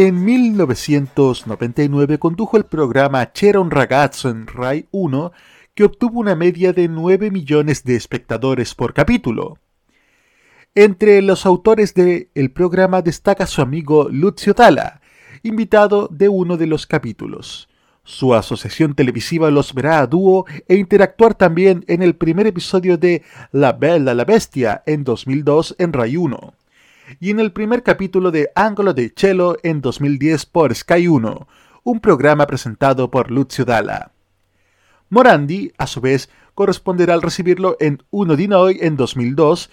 En 1999 condujo el programa C'era un ragazzo en Rai 1 que obtuvo una media de 9 millones de espectadores por capítulo. Entre los autores del programa destaca su amigo Lucio Dalla, invitado de uno de los capítulos. Su asociación televisiva los verá a dúo e interactuar también en el primer episodio de La Bella la Bestia en 2002 en Rai 1 y en el primer capítulo de Ángulo de Cello en 2010 por Sky 1, un programa presentado por Lucio Dalla. Morandi, a su vez, corresponderá al recibirlo en Uno di Noi en 2002,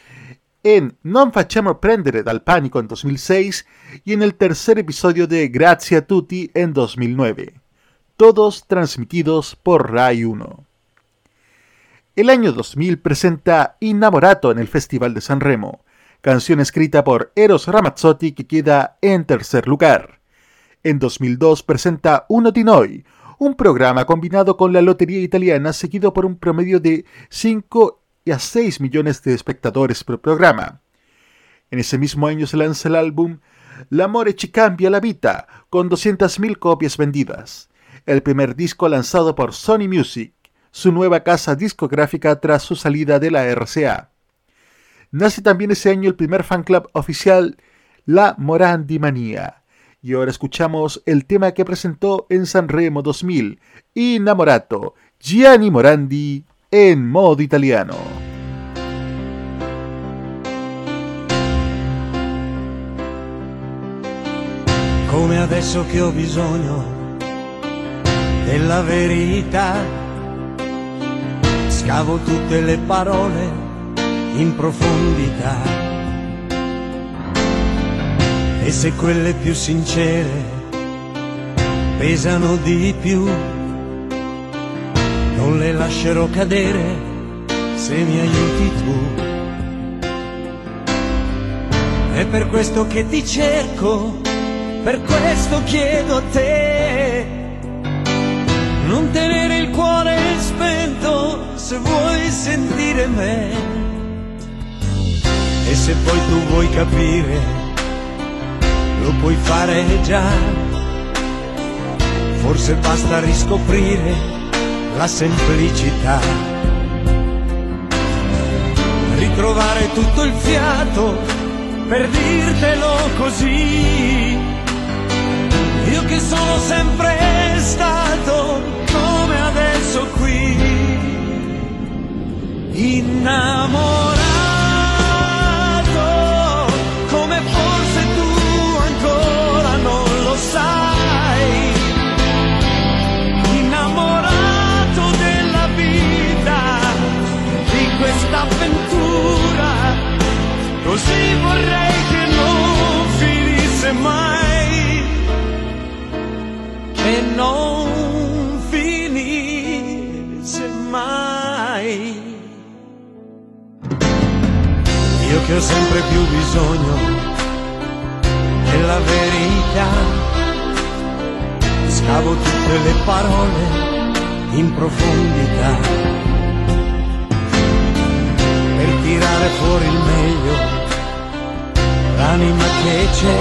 en Non facciamo prendere dal panico en 2006 y en el tercer episodio de Grazie a tutti en 2009, todos transmitidos por Rai 1. El año 2000 presenta Innamorato en el Festival de San Remo, canción escrita por Eros Ramazzotti que queda en tercer lugar. En 2002 presenta Uno di Noi, un programa combinado con la lotería italiana seguido por un promedio de 5 a 6 millones de espectadores por programa. En ese mismo año se lanza el álbum L'amore ci cambia la vita, con 200.000 copias vendidas, el primer disco lanzado por Sony Music, su nueva casa discográfica tras su salida de la RCA. Nace también ese año el primer fan club oficial, La Morandi Manía. Y ahora escuchamos el tema que presentó en Sanremo 2000, Innamorato, Gianni Morandi en modo italiano. come adesso che ho bisogno della verità. Scavo tutte le parole in profondità. E se quelle più sincere pesano di più, non le lascerò cadere se mi aiuti tu. È per questo che ti cerco, per questo chiedo a te. Non tenere il cuore spento se vuoi sentire me. E se poi tu vuoi capire, lo puoi fare già. Forse basta riscoprire la semplicità. Ritrovare tutto il fiato per dirtelo così. Io che sono sempre stato come adesso qui, innamorato, vorrei che non finisse mai che non finisse mai. Io che ho sempre più bisogno della verità, scavo tutte le parole in profondità per tirare fuori il meglio, l'anima che c'è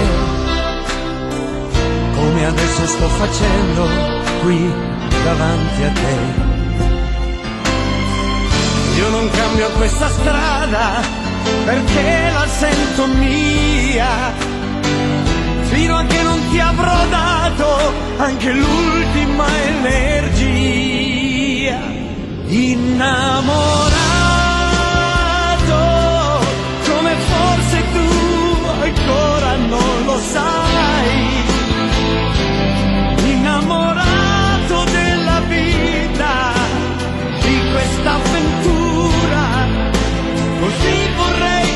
come adesso sto facendo qui davanti a te. Io non cambio questa strada perché la sento mia, fino a che non ti avrò dato anche l'ultima energia. Innamorato, lo sai innamorato della vita, di questa avventura, così vorrei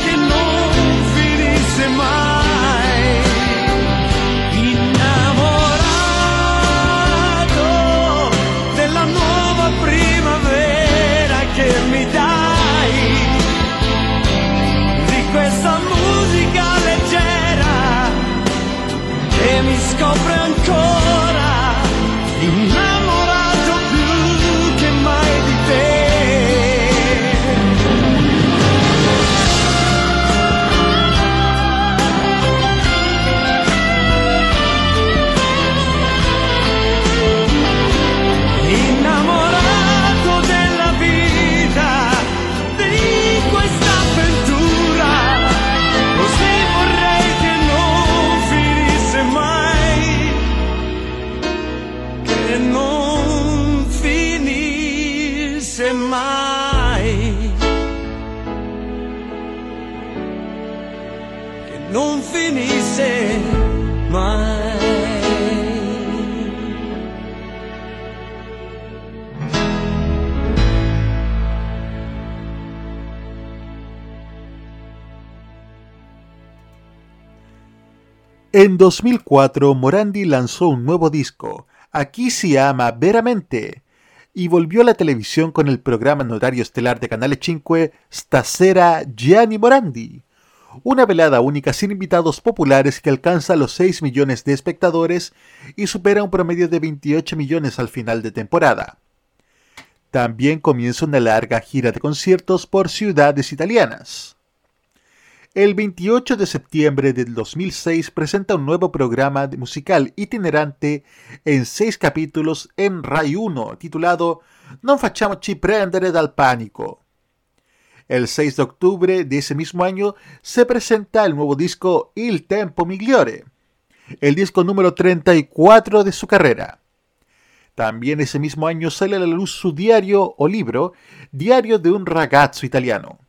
2004, Morandi lanzó un nuevo disco, Aquí se ama veramente, y volvió a la televisión con el programa en horario estelar de Canale 5 Stasera Gianni Morandi, una velada única sin invitados populares que alcanza los 6 millones de espectadores y supera un promedio de 28 millones al final de temporada. También comienza una larga gira de conciertos por ciudades italianas. El 28 de septiembre del 2006 presenta un nuevo programa musical itinerante en seis capítulos en Rai 1 titulado Non facciamoci prendere dal pánico. El 6 de octubre de ese mismo año se presenta el nuevo disco Il Tempo Migliore, el disco número 34 de su carrera. También ese mismo año sale a la luz su diario o libro, Diario de un ragazzo italiano.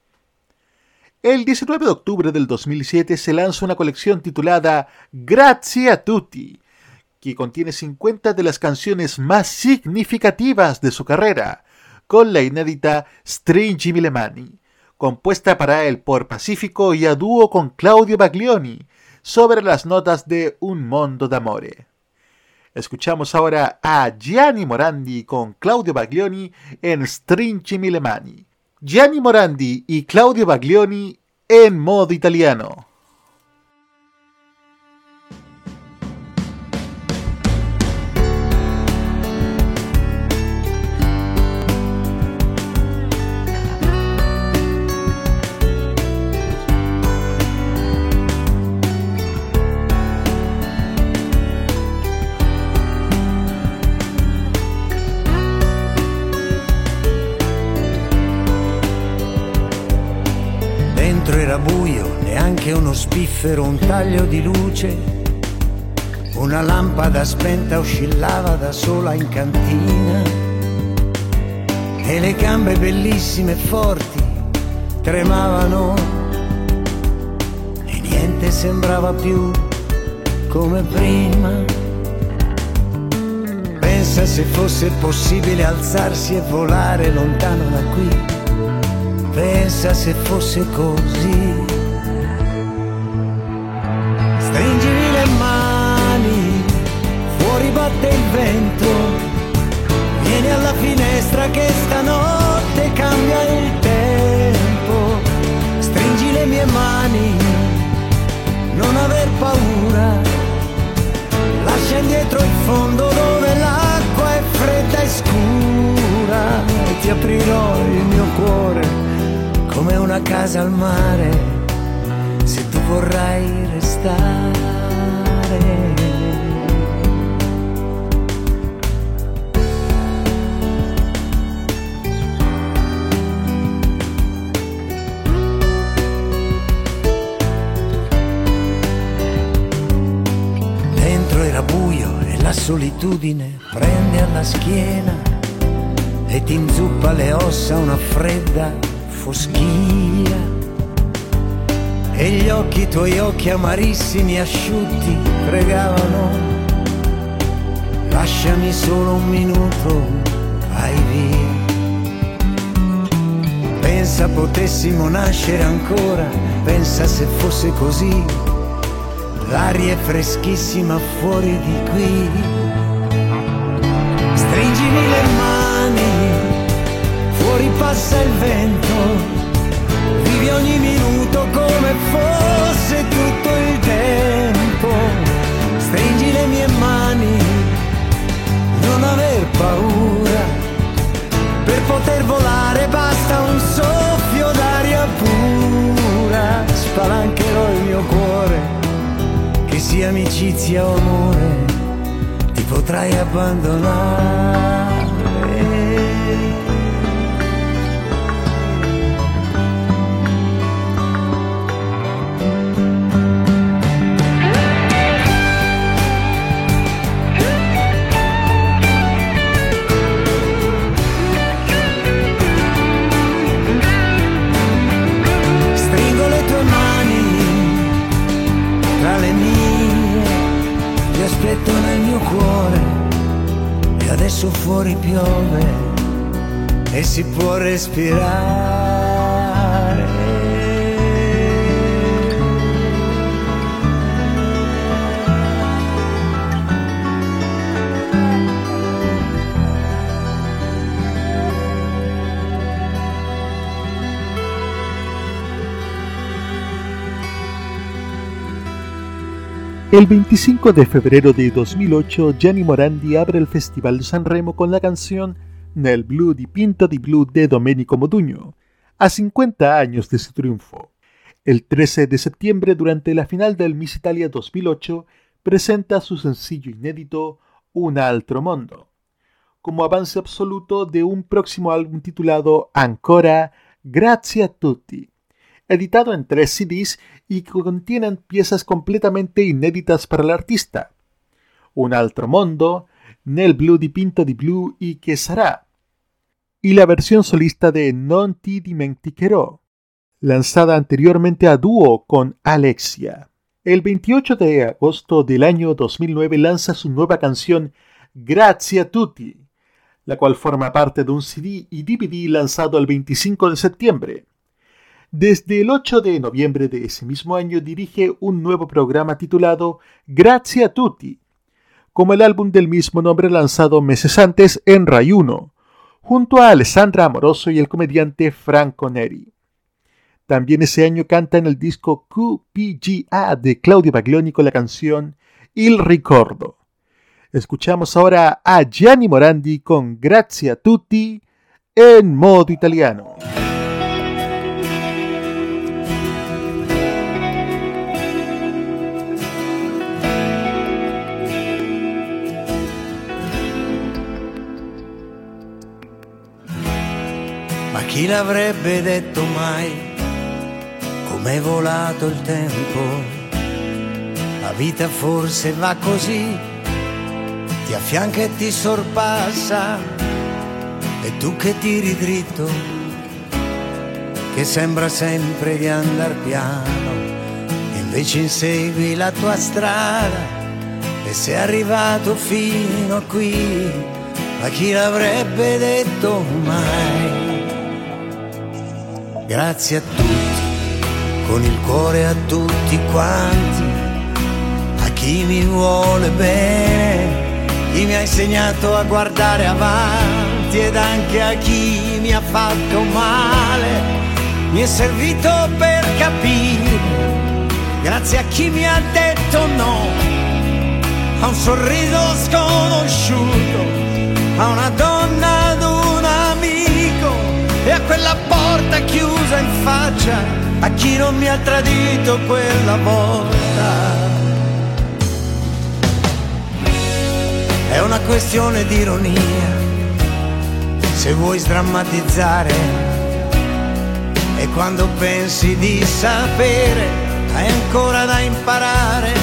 El 19 de octubre del 2007 se lanza una colección titulada Grazie a tutti, que contiene 50 de las canciones más significativas de su carrera, con la inédita Stringi le mani, compuesta para él por Pacífico y a dúo con Claudio Baglioni, sobre las notas de Un Mondo d'Amore. Escuchamos ahora a Gianni Morandi con Claudio Baglioni en Stringi le mani. Gianni Morandi y Claudio Baglioni en modo italiano. Spiffero, un taglio di luce. Una lampada spenta oscillava da sola in cantina. E le gambe bellissime e forti tremavano. E niente sembrava più come prima. Pensa se fosse possibile alzarsi e volare lontano da qui. Pensa se fosse così. Batte il vento. Vieni alla finestra che stanotte cambia il tempo. Stringi le mie mani, non aver paura. Lascia indietro il fondo dove l'acqua è fredda e scura. E ti aprirò il mio cuore come una casa al mare, se tu vorrai restare. La solitudine prende alla schiena e ti inzuppa le ossa una fredda foschia. E gli occhi, tuoi occhi amarissimi, asciutti, pregavano. Lasciami solo un minuto, vai via. Pensa potessimo nascere ancora, pensa se fosse così. L'aria è freschissima fuori di qui. Stringimi le mani, fuori passa il vento, vivi ogni minuto come fosse tutto il tempo. Stringi le mie mani, non aver paura, per poter volare basta amicizia o amore, ti potrai abbandonare. Cuore e adesso fuori piove e si può respirare. El 25 de febrero de 2008, Gianni Morandi abre el Festival de San Remo con la canción Nel blu di Pinto di Blu de Domenico Modugno, a 50 años de su triunfo. El 13 de septiembre, durante la final del Miss Italia 2008, presenta su sencillo inédito Un altro mondo, como avance absoluto de un próximo álbum titulado Ancora Grazie a tutti, editado en tres CDs y que contienen piezas completamente inéditas para el artista. Un altro mondo, Nel blu di Pinto di Blu y Que sarà, y la versión solista de Non ti dimenticherò, lanzada anteriormente a dúo con Alexia. El 28 de agosto del año 2009 lanza su nueva canción Grazie a tutti, la cual forma parte de un CD y DVD lanzado el 25 de septiembre. Desde el 8 de noviembre de ese mismo año dirige un nuevo programa titulado Grazie a tutti, como el álbum del mismo nombre lanzado meses antes en Rai 1, junto a Alessandra Amoroso y el comediante Franco Neri. También ese año canta en el disco QPGA de Claudio Baglioni con la canción Il Ricordo. Escuchamos ahora a Gianni Morandi con Grazie a tutti en modo italiano. Ma chi l'avrebbe detto mai? Com'è volato il tempo, la vita forse va così, ti affianca e ti sorpassa, e tu che tiri dritto, che sembra sempre di andar piano, invece insegui la tua strada e sei arrivato fino a qui, ma chi l'avrebbe detto mai? Grazie a tutti, con il cuore a tutti quanti, a chi mi vuole bene, chi mi ha insegnato a guardare avanti ed anche a chi mi ha fatto male, mi è servito per capire, grazie a chi mi ha detto no, a un sorriso sconosciuto, a una donna, quella porta chiusa in faccia, a chi non mi ha tradito quella volta. È una questione di ironia, se vuoi sdrammatizzare, e quando pensi di sapere, hai ancora da imparare.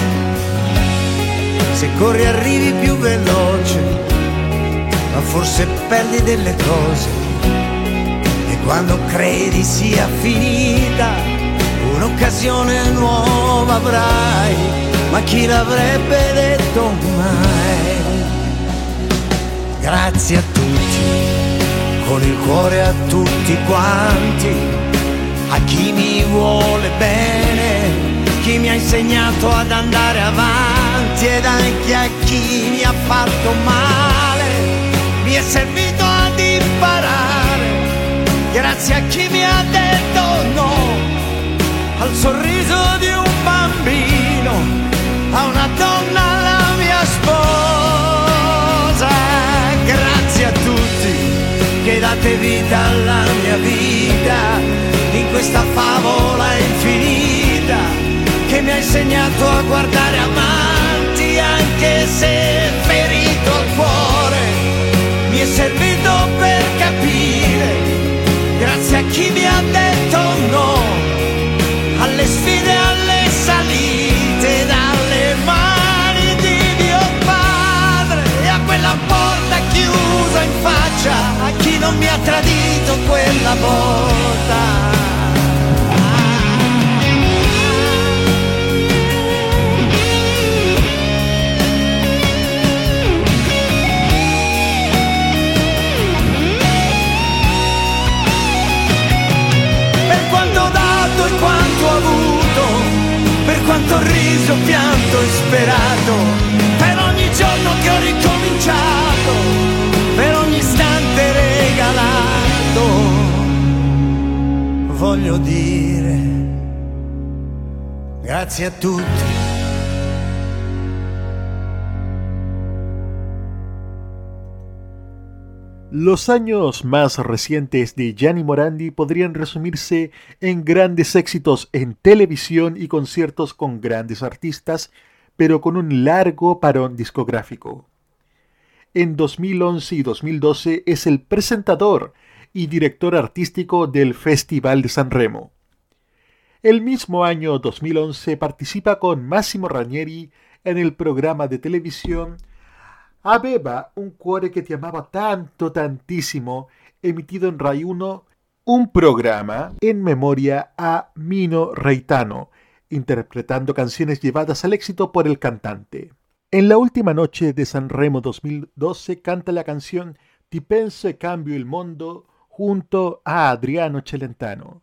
Se corri arrivi più veloce, ma forse perdi delle cose. Quando credi sia finita, un'occasione nuova avrai, ma chi l'avrebbe detto mai? Grazie a tutti, con il cuore a tutti quanti, a chi mi vuole bene, chi mi ha insegnato ad andare avanti ed anche a chi mi ha fatto male, mi è servito ad imparare, grazie a chi mi ha detto no, al sorriso di un bambino, a una donna la mia sposa, grazie a tutti che date vita alla mia vita, in questa favola infinita, che mi ha insegnato a guardare avanti faccia, a chi non mi ha tradito quella volta. e quanto ho avuto, per quanto riso, pianto e sperato, per ogni giorno che ho ricominciato, grazie a tutti. Los años más recientes de Gianni Morandi podrían resumirse en grandes éxitos en televisión y conciertos con grandes artistas, pero con un largo parón discográfico. En 2011 y 2012 es el presentador y director artístico del Festival de San Remo. El mismo año 2011 participa con Massimo Ranieri en el programa de televisión Aveva un cuore que te amaba tanto, tantísimo, emitido en Rai 1, un programa en memoria a Mino Reitano, interpretando canciones llevadas al éxito por el cantante. En la última noche de Sanremo 2012 canta la canción Ti penso e cambio il mondo junto a Adriano Celentano.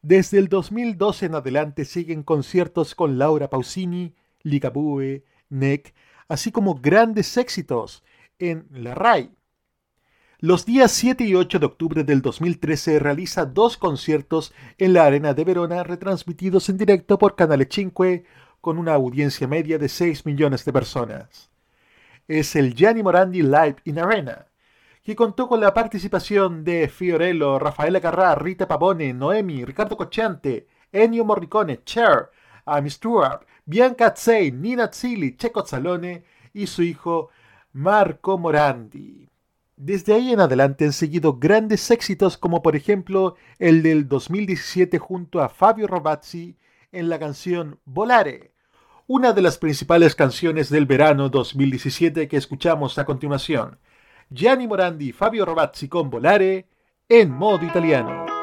Desde el 2012 en adelante siguen conciertos con Laura Pausini, Ligabue, Neck, así como grandes éxitos en la RAI. Los días 7 y 8 de octubre del 2013 realiza dos conciertos en la Arena de Verona retransmitidos en directo por Canale 5 con una audiencia media de 6 millones de personas. Es el Gianni Morandi Live in Arena, que contó con la participación de Fiorello, Rafaela Carrá, Rita Pavone, Noemi, Ricardo Cochante, Ennio Morricone, Cher, Amy Stewart, Bianca Atzei, Nina Zilli, Checo Zalone y su hijo Marco Morandi. Desde ahí en adelante han seguido grandes éxitos como por ejemplo el del 2017 junto a Fabio Robazzi en la canción Volare, una de las principales canciones del verano 2017 que escuchamos a continuación. Gianni Morandi, Fabio Robazzi con Volare en modo italiano.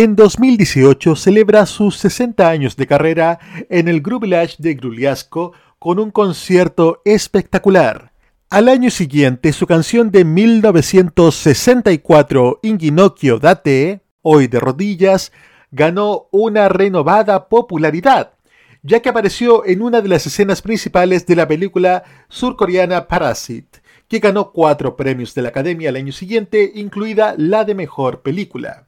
En 2018 celebra sus 60 años de carrera en el Group de Gruliasco con un concierto espectacular. Al año siguiente, su canción de 1964, Inginokyo Date, hoy de rodillas, ganó una renovada popularidad, ya que apareció en una de las escenas principales de la película surcoreana Parasite, que ganó cuatro premios de la Academia al año siguiente, incluida la de Mejor Película.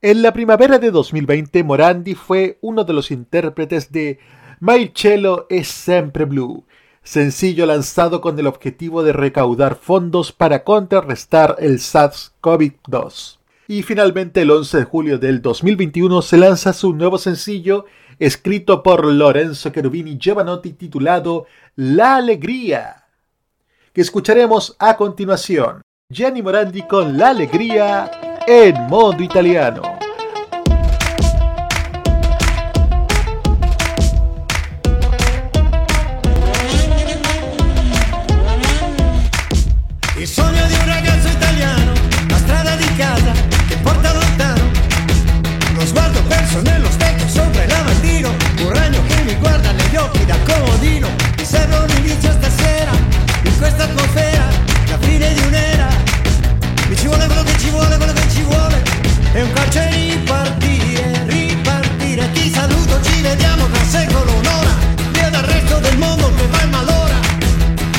En la primavera de 2020, Morandi fue uno de los intérpretes de My Cello es Sempre Blue, sencillo lanzado con el objetivo de recaudar fondos para contrarrestar el SARS-CoV-2. Y finalmente, el 11 de julio del 2021 se lanza su nuevo sencillo, escrito por Lorenzo Cherubini Giovanotti, titulado La Alegría, que escucharemos a continuación. Jenny Morandi con La Alegría en modo italiano. È un calcio e ripartire, ripartire. Ti saluto, ci vediamo tra secolo, un'ora. Via dal resto del mondo che va in malora.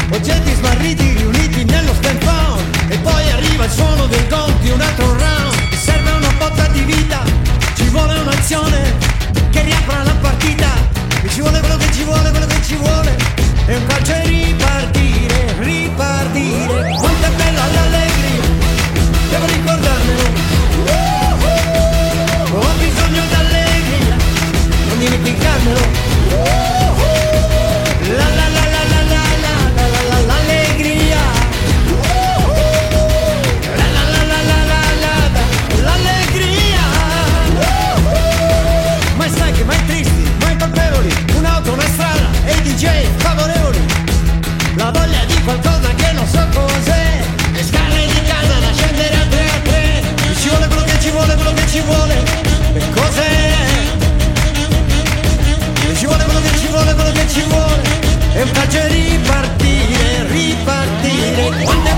Oggetti smarriti riuniti nello stand found E poi arriva il suono dei conti, un altro round serve una botta di vita, ci vuole un'azione Che riapra la partita Mi ci vuole quello che ci vuole, quello che ci vuole E un calcio e ripartire, piace ripartire, ripartire.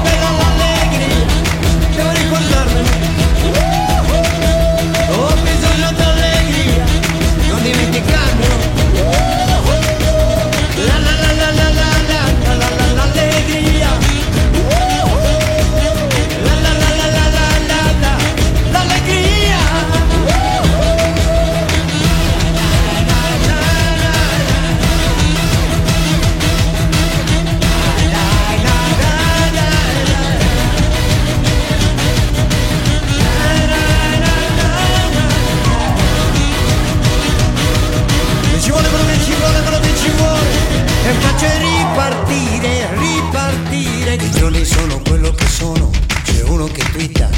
Che twitta.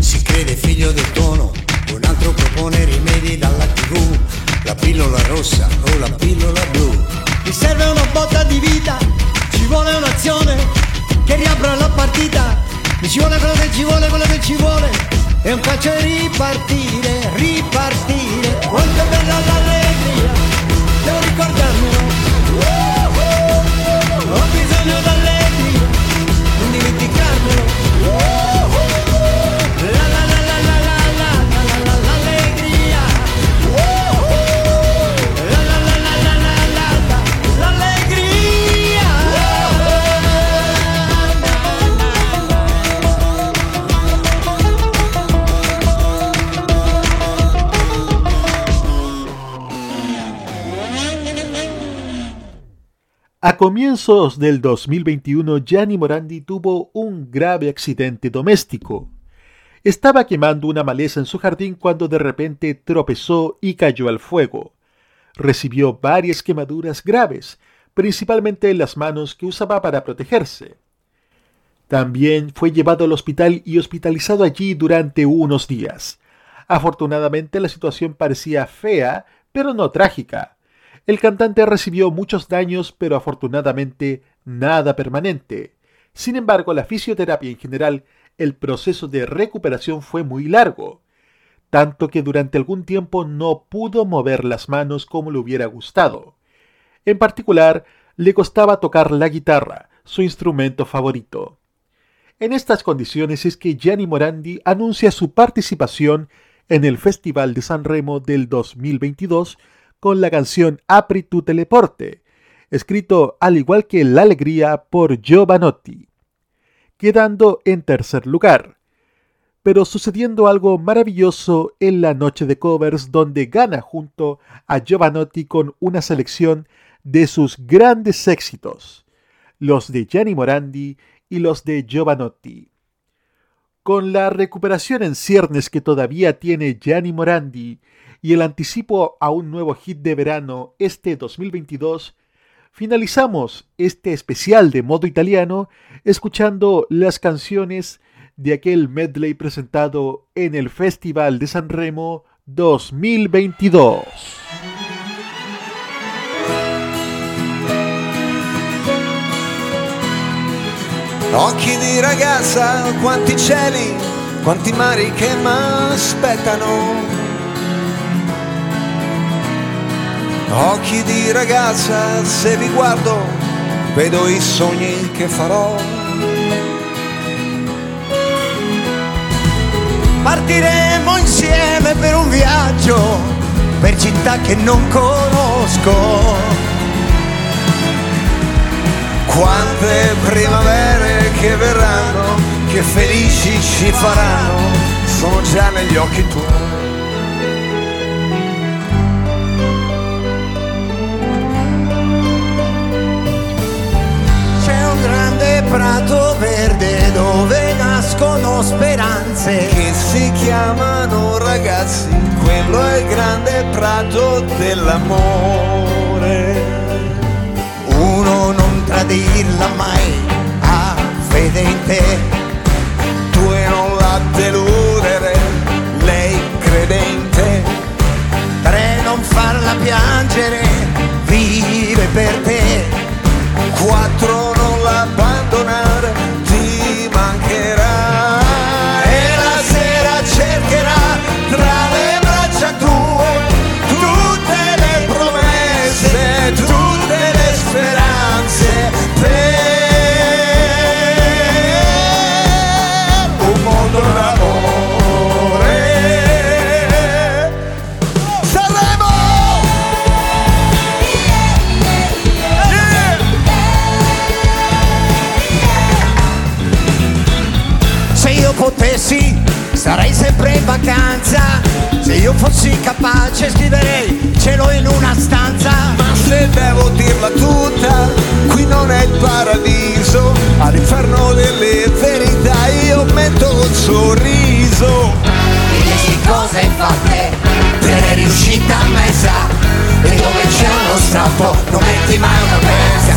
Si crede figlio del tono Un altro propone rimedi dalla tv La pillola rossa o la pillola blu. Mi serve una botta di vita Ci vuole un'azione Che riapra la partita. Mi ci vuole quello che ci vuole, quello che ci vuole. E un calcio e ripartire, ripartire. Quanto è bella l'allegria Devo ricordarmelo Ho bisogno d'allegria A comienzos del 2021, Gianni Morandi tuvo un grave accidente doméstico. Estaba quemando una maleza en su jardín cuando de repente tropezó y cayó al fuego. Recibió varias quemaduras graves, principalmente en las manos que usaba para protegerse. También fue llevado al hospital y hospitalizado allí durante unos días. Afortunadamente la situación parecía fea, pero no trágica. El cantante recibió muchos daños, pero afortunadamente nada permanente. Sin embargo, la fisioterapia en general, el proceso de recuperación fue muy largo, tanto que durante algún tiempo no pudo mover las manos como le hubiera gustado. En particular, le costaba tocar la guitarra, su instrumento favorito. En estas condiciones es que Gianni Morandi anuncia su participación en el Festival de San Remo del 2022 con la canción Apri tu teleporte, escrito al igual que La Alegría por Giovanotti, quedando en tercer lugar. Pero sucediendo algo maravilloso en la noche de covers donde gana junto a Giovanotti con una selección de sus grandes éxitos, los de Gianni Morandi y los de Giovanotti. Con la recuperación en ciernes que todavía tiene Gianni Morandi y el anticipo a un nuevo hit de verano este 2022, finalizamos este especial de modo italiano escuchando las canciones de aquel medley presentado en el Festival de San Remo 2022. Occhi di ragazza, quanti cieli, quanti mari che m'aspettano. Occhi di ragazza, se vi guardo, vedo i sogni che farò. Partiremo insieme per un viaggio, per città che non conosco. Quante primavere che verranno, che felici ci faranno, sono già negli occhi tuoi. Prato verde dove nascono speranze che si chiamano ragazzi, quello è il grande prato dell'amore. Uno non tradirla mai, ha fede in te, sempre in vacanza. Se io fossi capace scriverei cielo in una stanza Ma se devo dirla tutta Qui non è il paradiso. All'inferno delle verità io metto un sorriso. Mi dici cose fatte te ne riuscita a mezza. E dove c'è uno strappo non metti mai una pezza.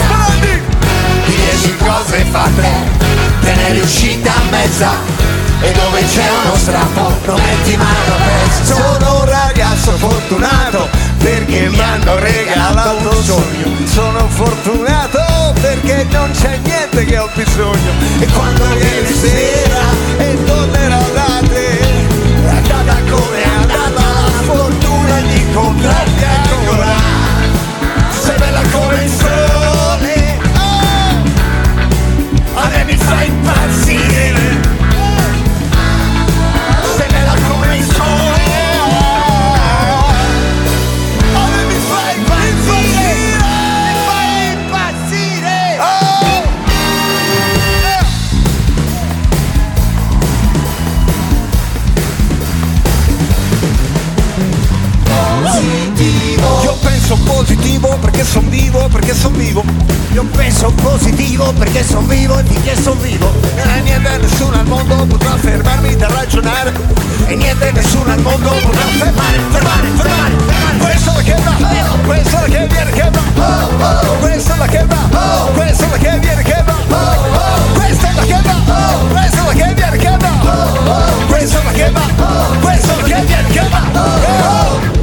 Mi dici cose fatte te ne riuscita a mezza E dove c'è uno strappo non metti mai una pezza Sono un ragazzo fortunato perché mi hanno regalato un sogno. Sono fortunato perché non c'è niente che ho bisogno. E quando viene sera e tornerò da te, andata come è andata la fortuna di incontrarti ancora. Sei bella come il sole, perché son vivo. Io penso positivo perché son vivo e finché son vivo. E niente nessuno al mondo potrà fermarmi da ragionare. E niente nessuno al mondo potrà fermare, fermare, fermare, fermare Questa è la che va, questa è la che viene che va. Questa è la che va, questa è la che viene che va. Questa è la che va, questa è la che viene che va. Questa è la che va, questa è la che viene che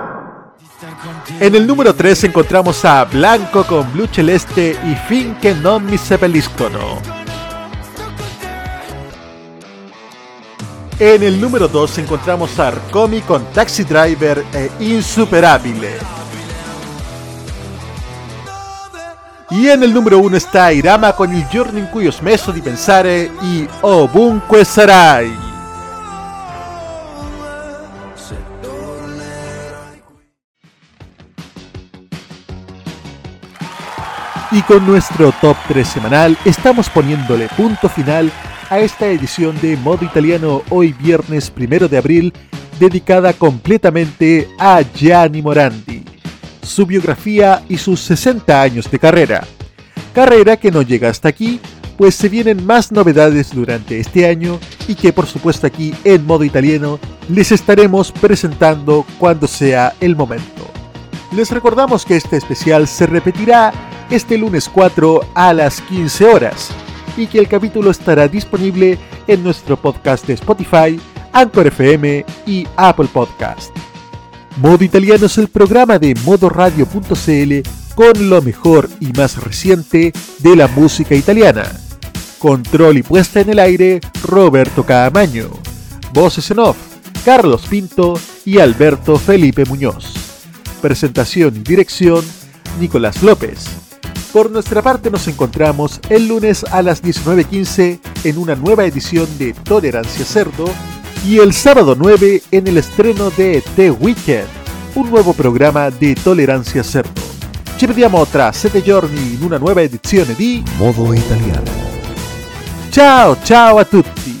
En el número 3 encontramos a Blanco con Blue Celeste y Finché non mi seppelliscono. En el número 2 encontramos a Arcomi con Taxi Driver e Insuperabile. Y en el número 1 está Irama con il giorno in cui ho smesso di pensare y Ovunque Sarai. Y con nuestro top 3 semanal estamos poniéndole punto final a esta edición de Modo Italiano hoy viernes 1 de abril dedicada completamente a Gianni Morandi, su biografía y sus 60 años de carrera. Carrera que no llega hasta aquí, pues se vienen más novedades durante este año y que por supuesto aquí en modo italiano les estaremos presentando cuando sea el momento. Les recordamos que este especial se repetirá este lunes 4 a las 15 horas y que el capítulo estará disponible en nuestro podcast de Spotify, Anchor FM y Apple Podcast. Modo Italiano es el programa de modoradio.cl con lo mejor y más reciente de la música italiana. Control y puesta en el aire, Roberto Caamaño. Voces en off, Carlos Pinto y Alberto Felipe Muñoz. Presentación y dirección, Nicolás López. Por nuestra parte nos encontramos el lunes a las 19.15 en una nueva edición de Tolerancia Cerdo y el sábado 9 en el estreno de The Weekend, un nuovo programa di Tolerancia Cerdo. Ci vediamo tra sette giorni in una nuova edizione di Modo Italiano. Ciao ciao a tutti!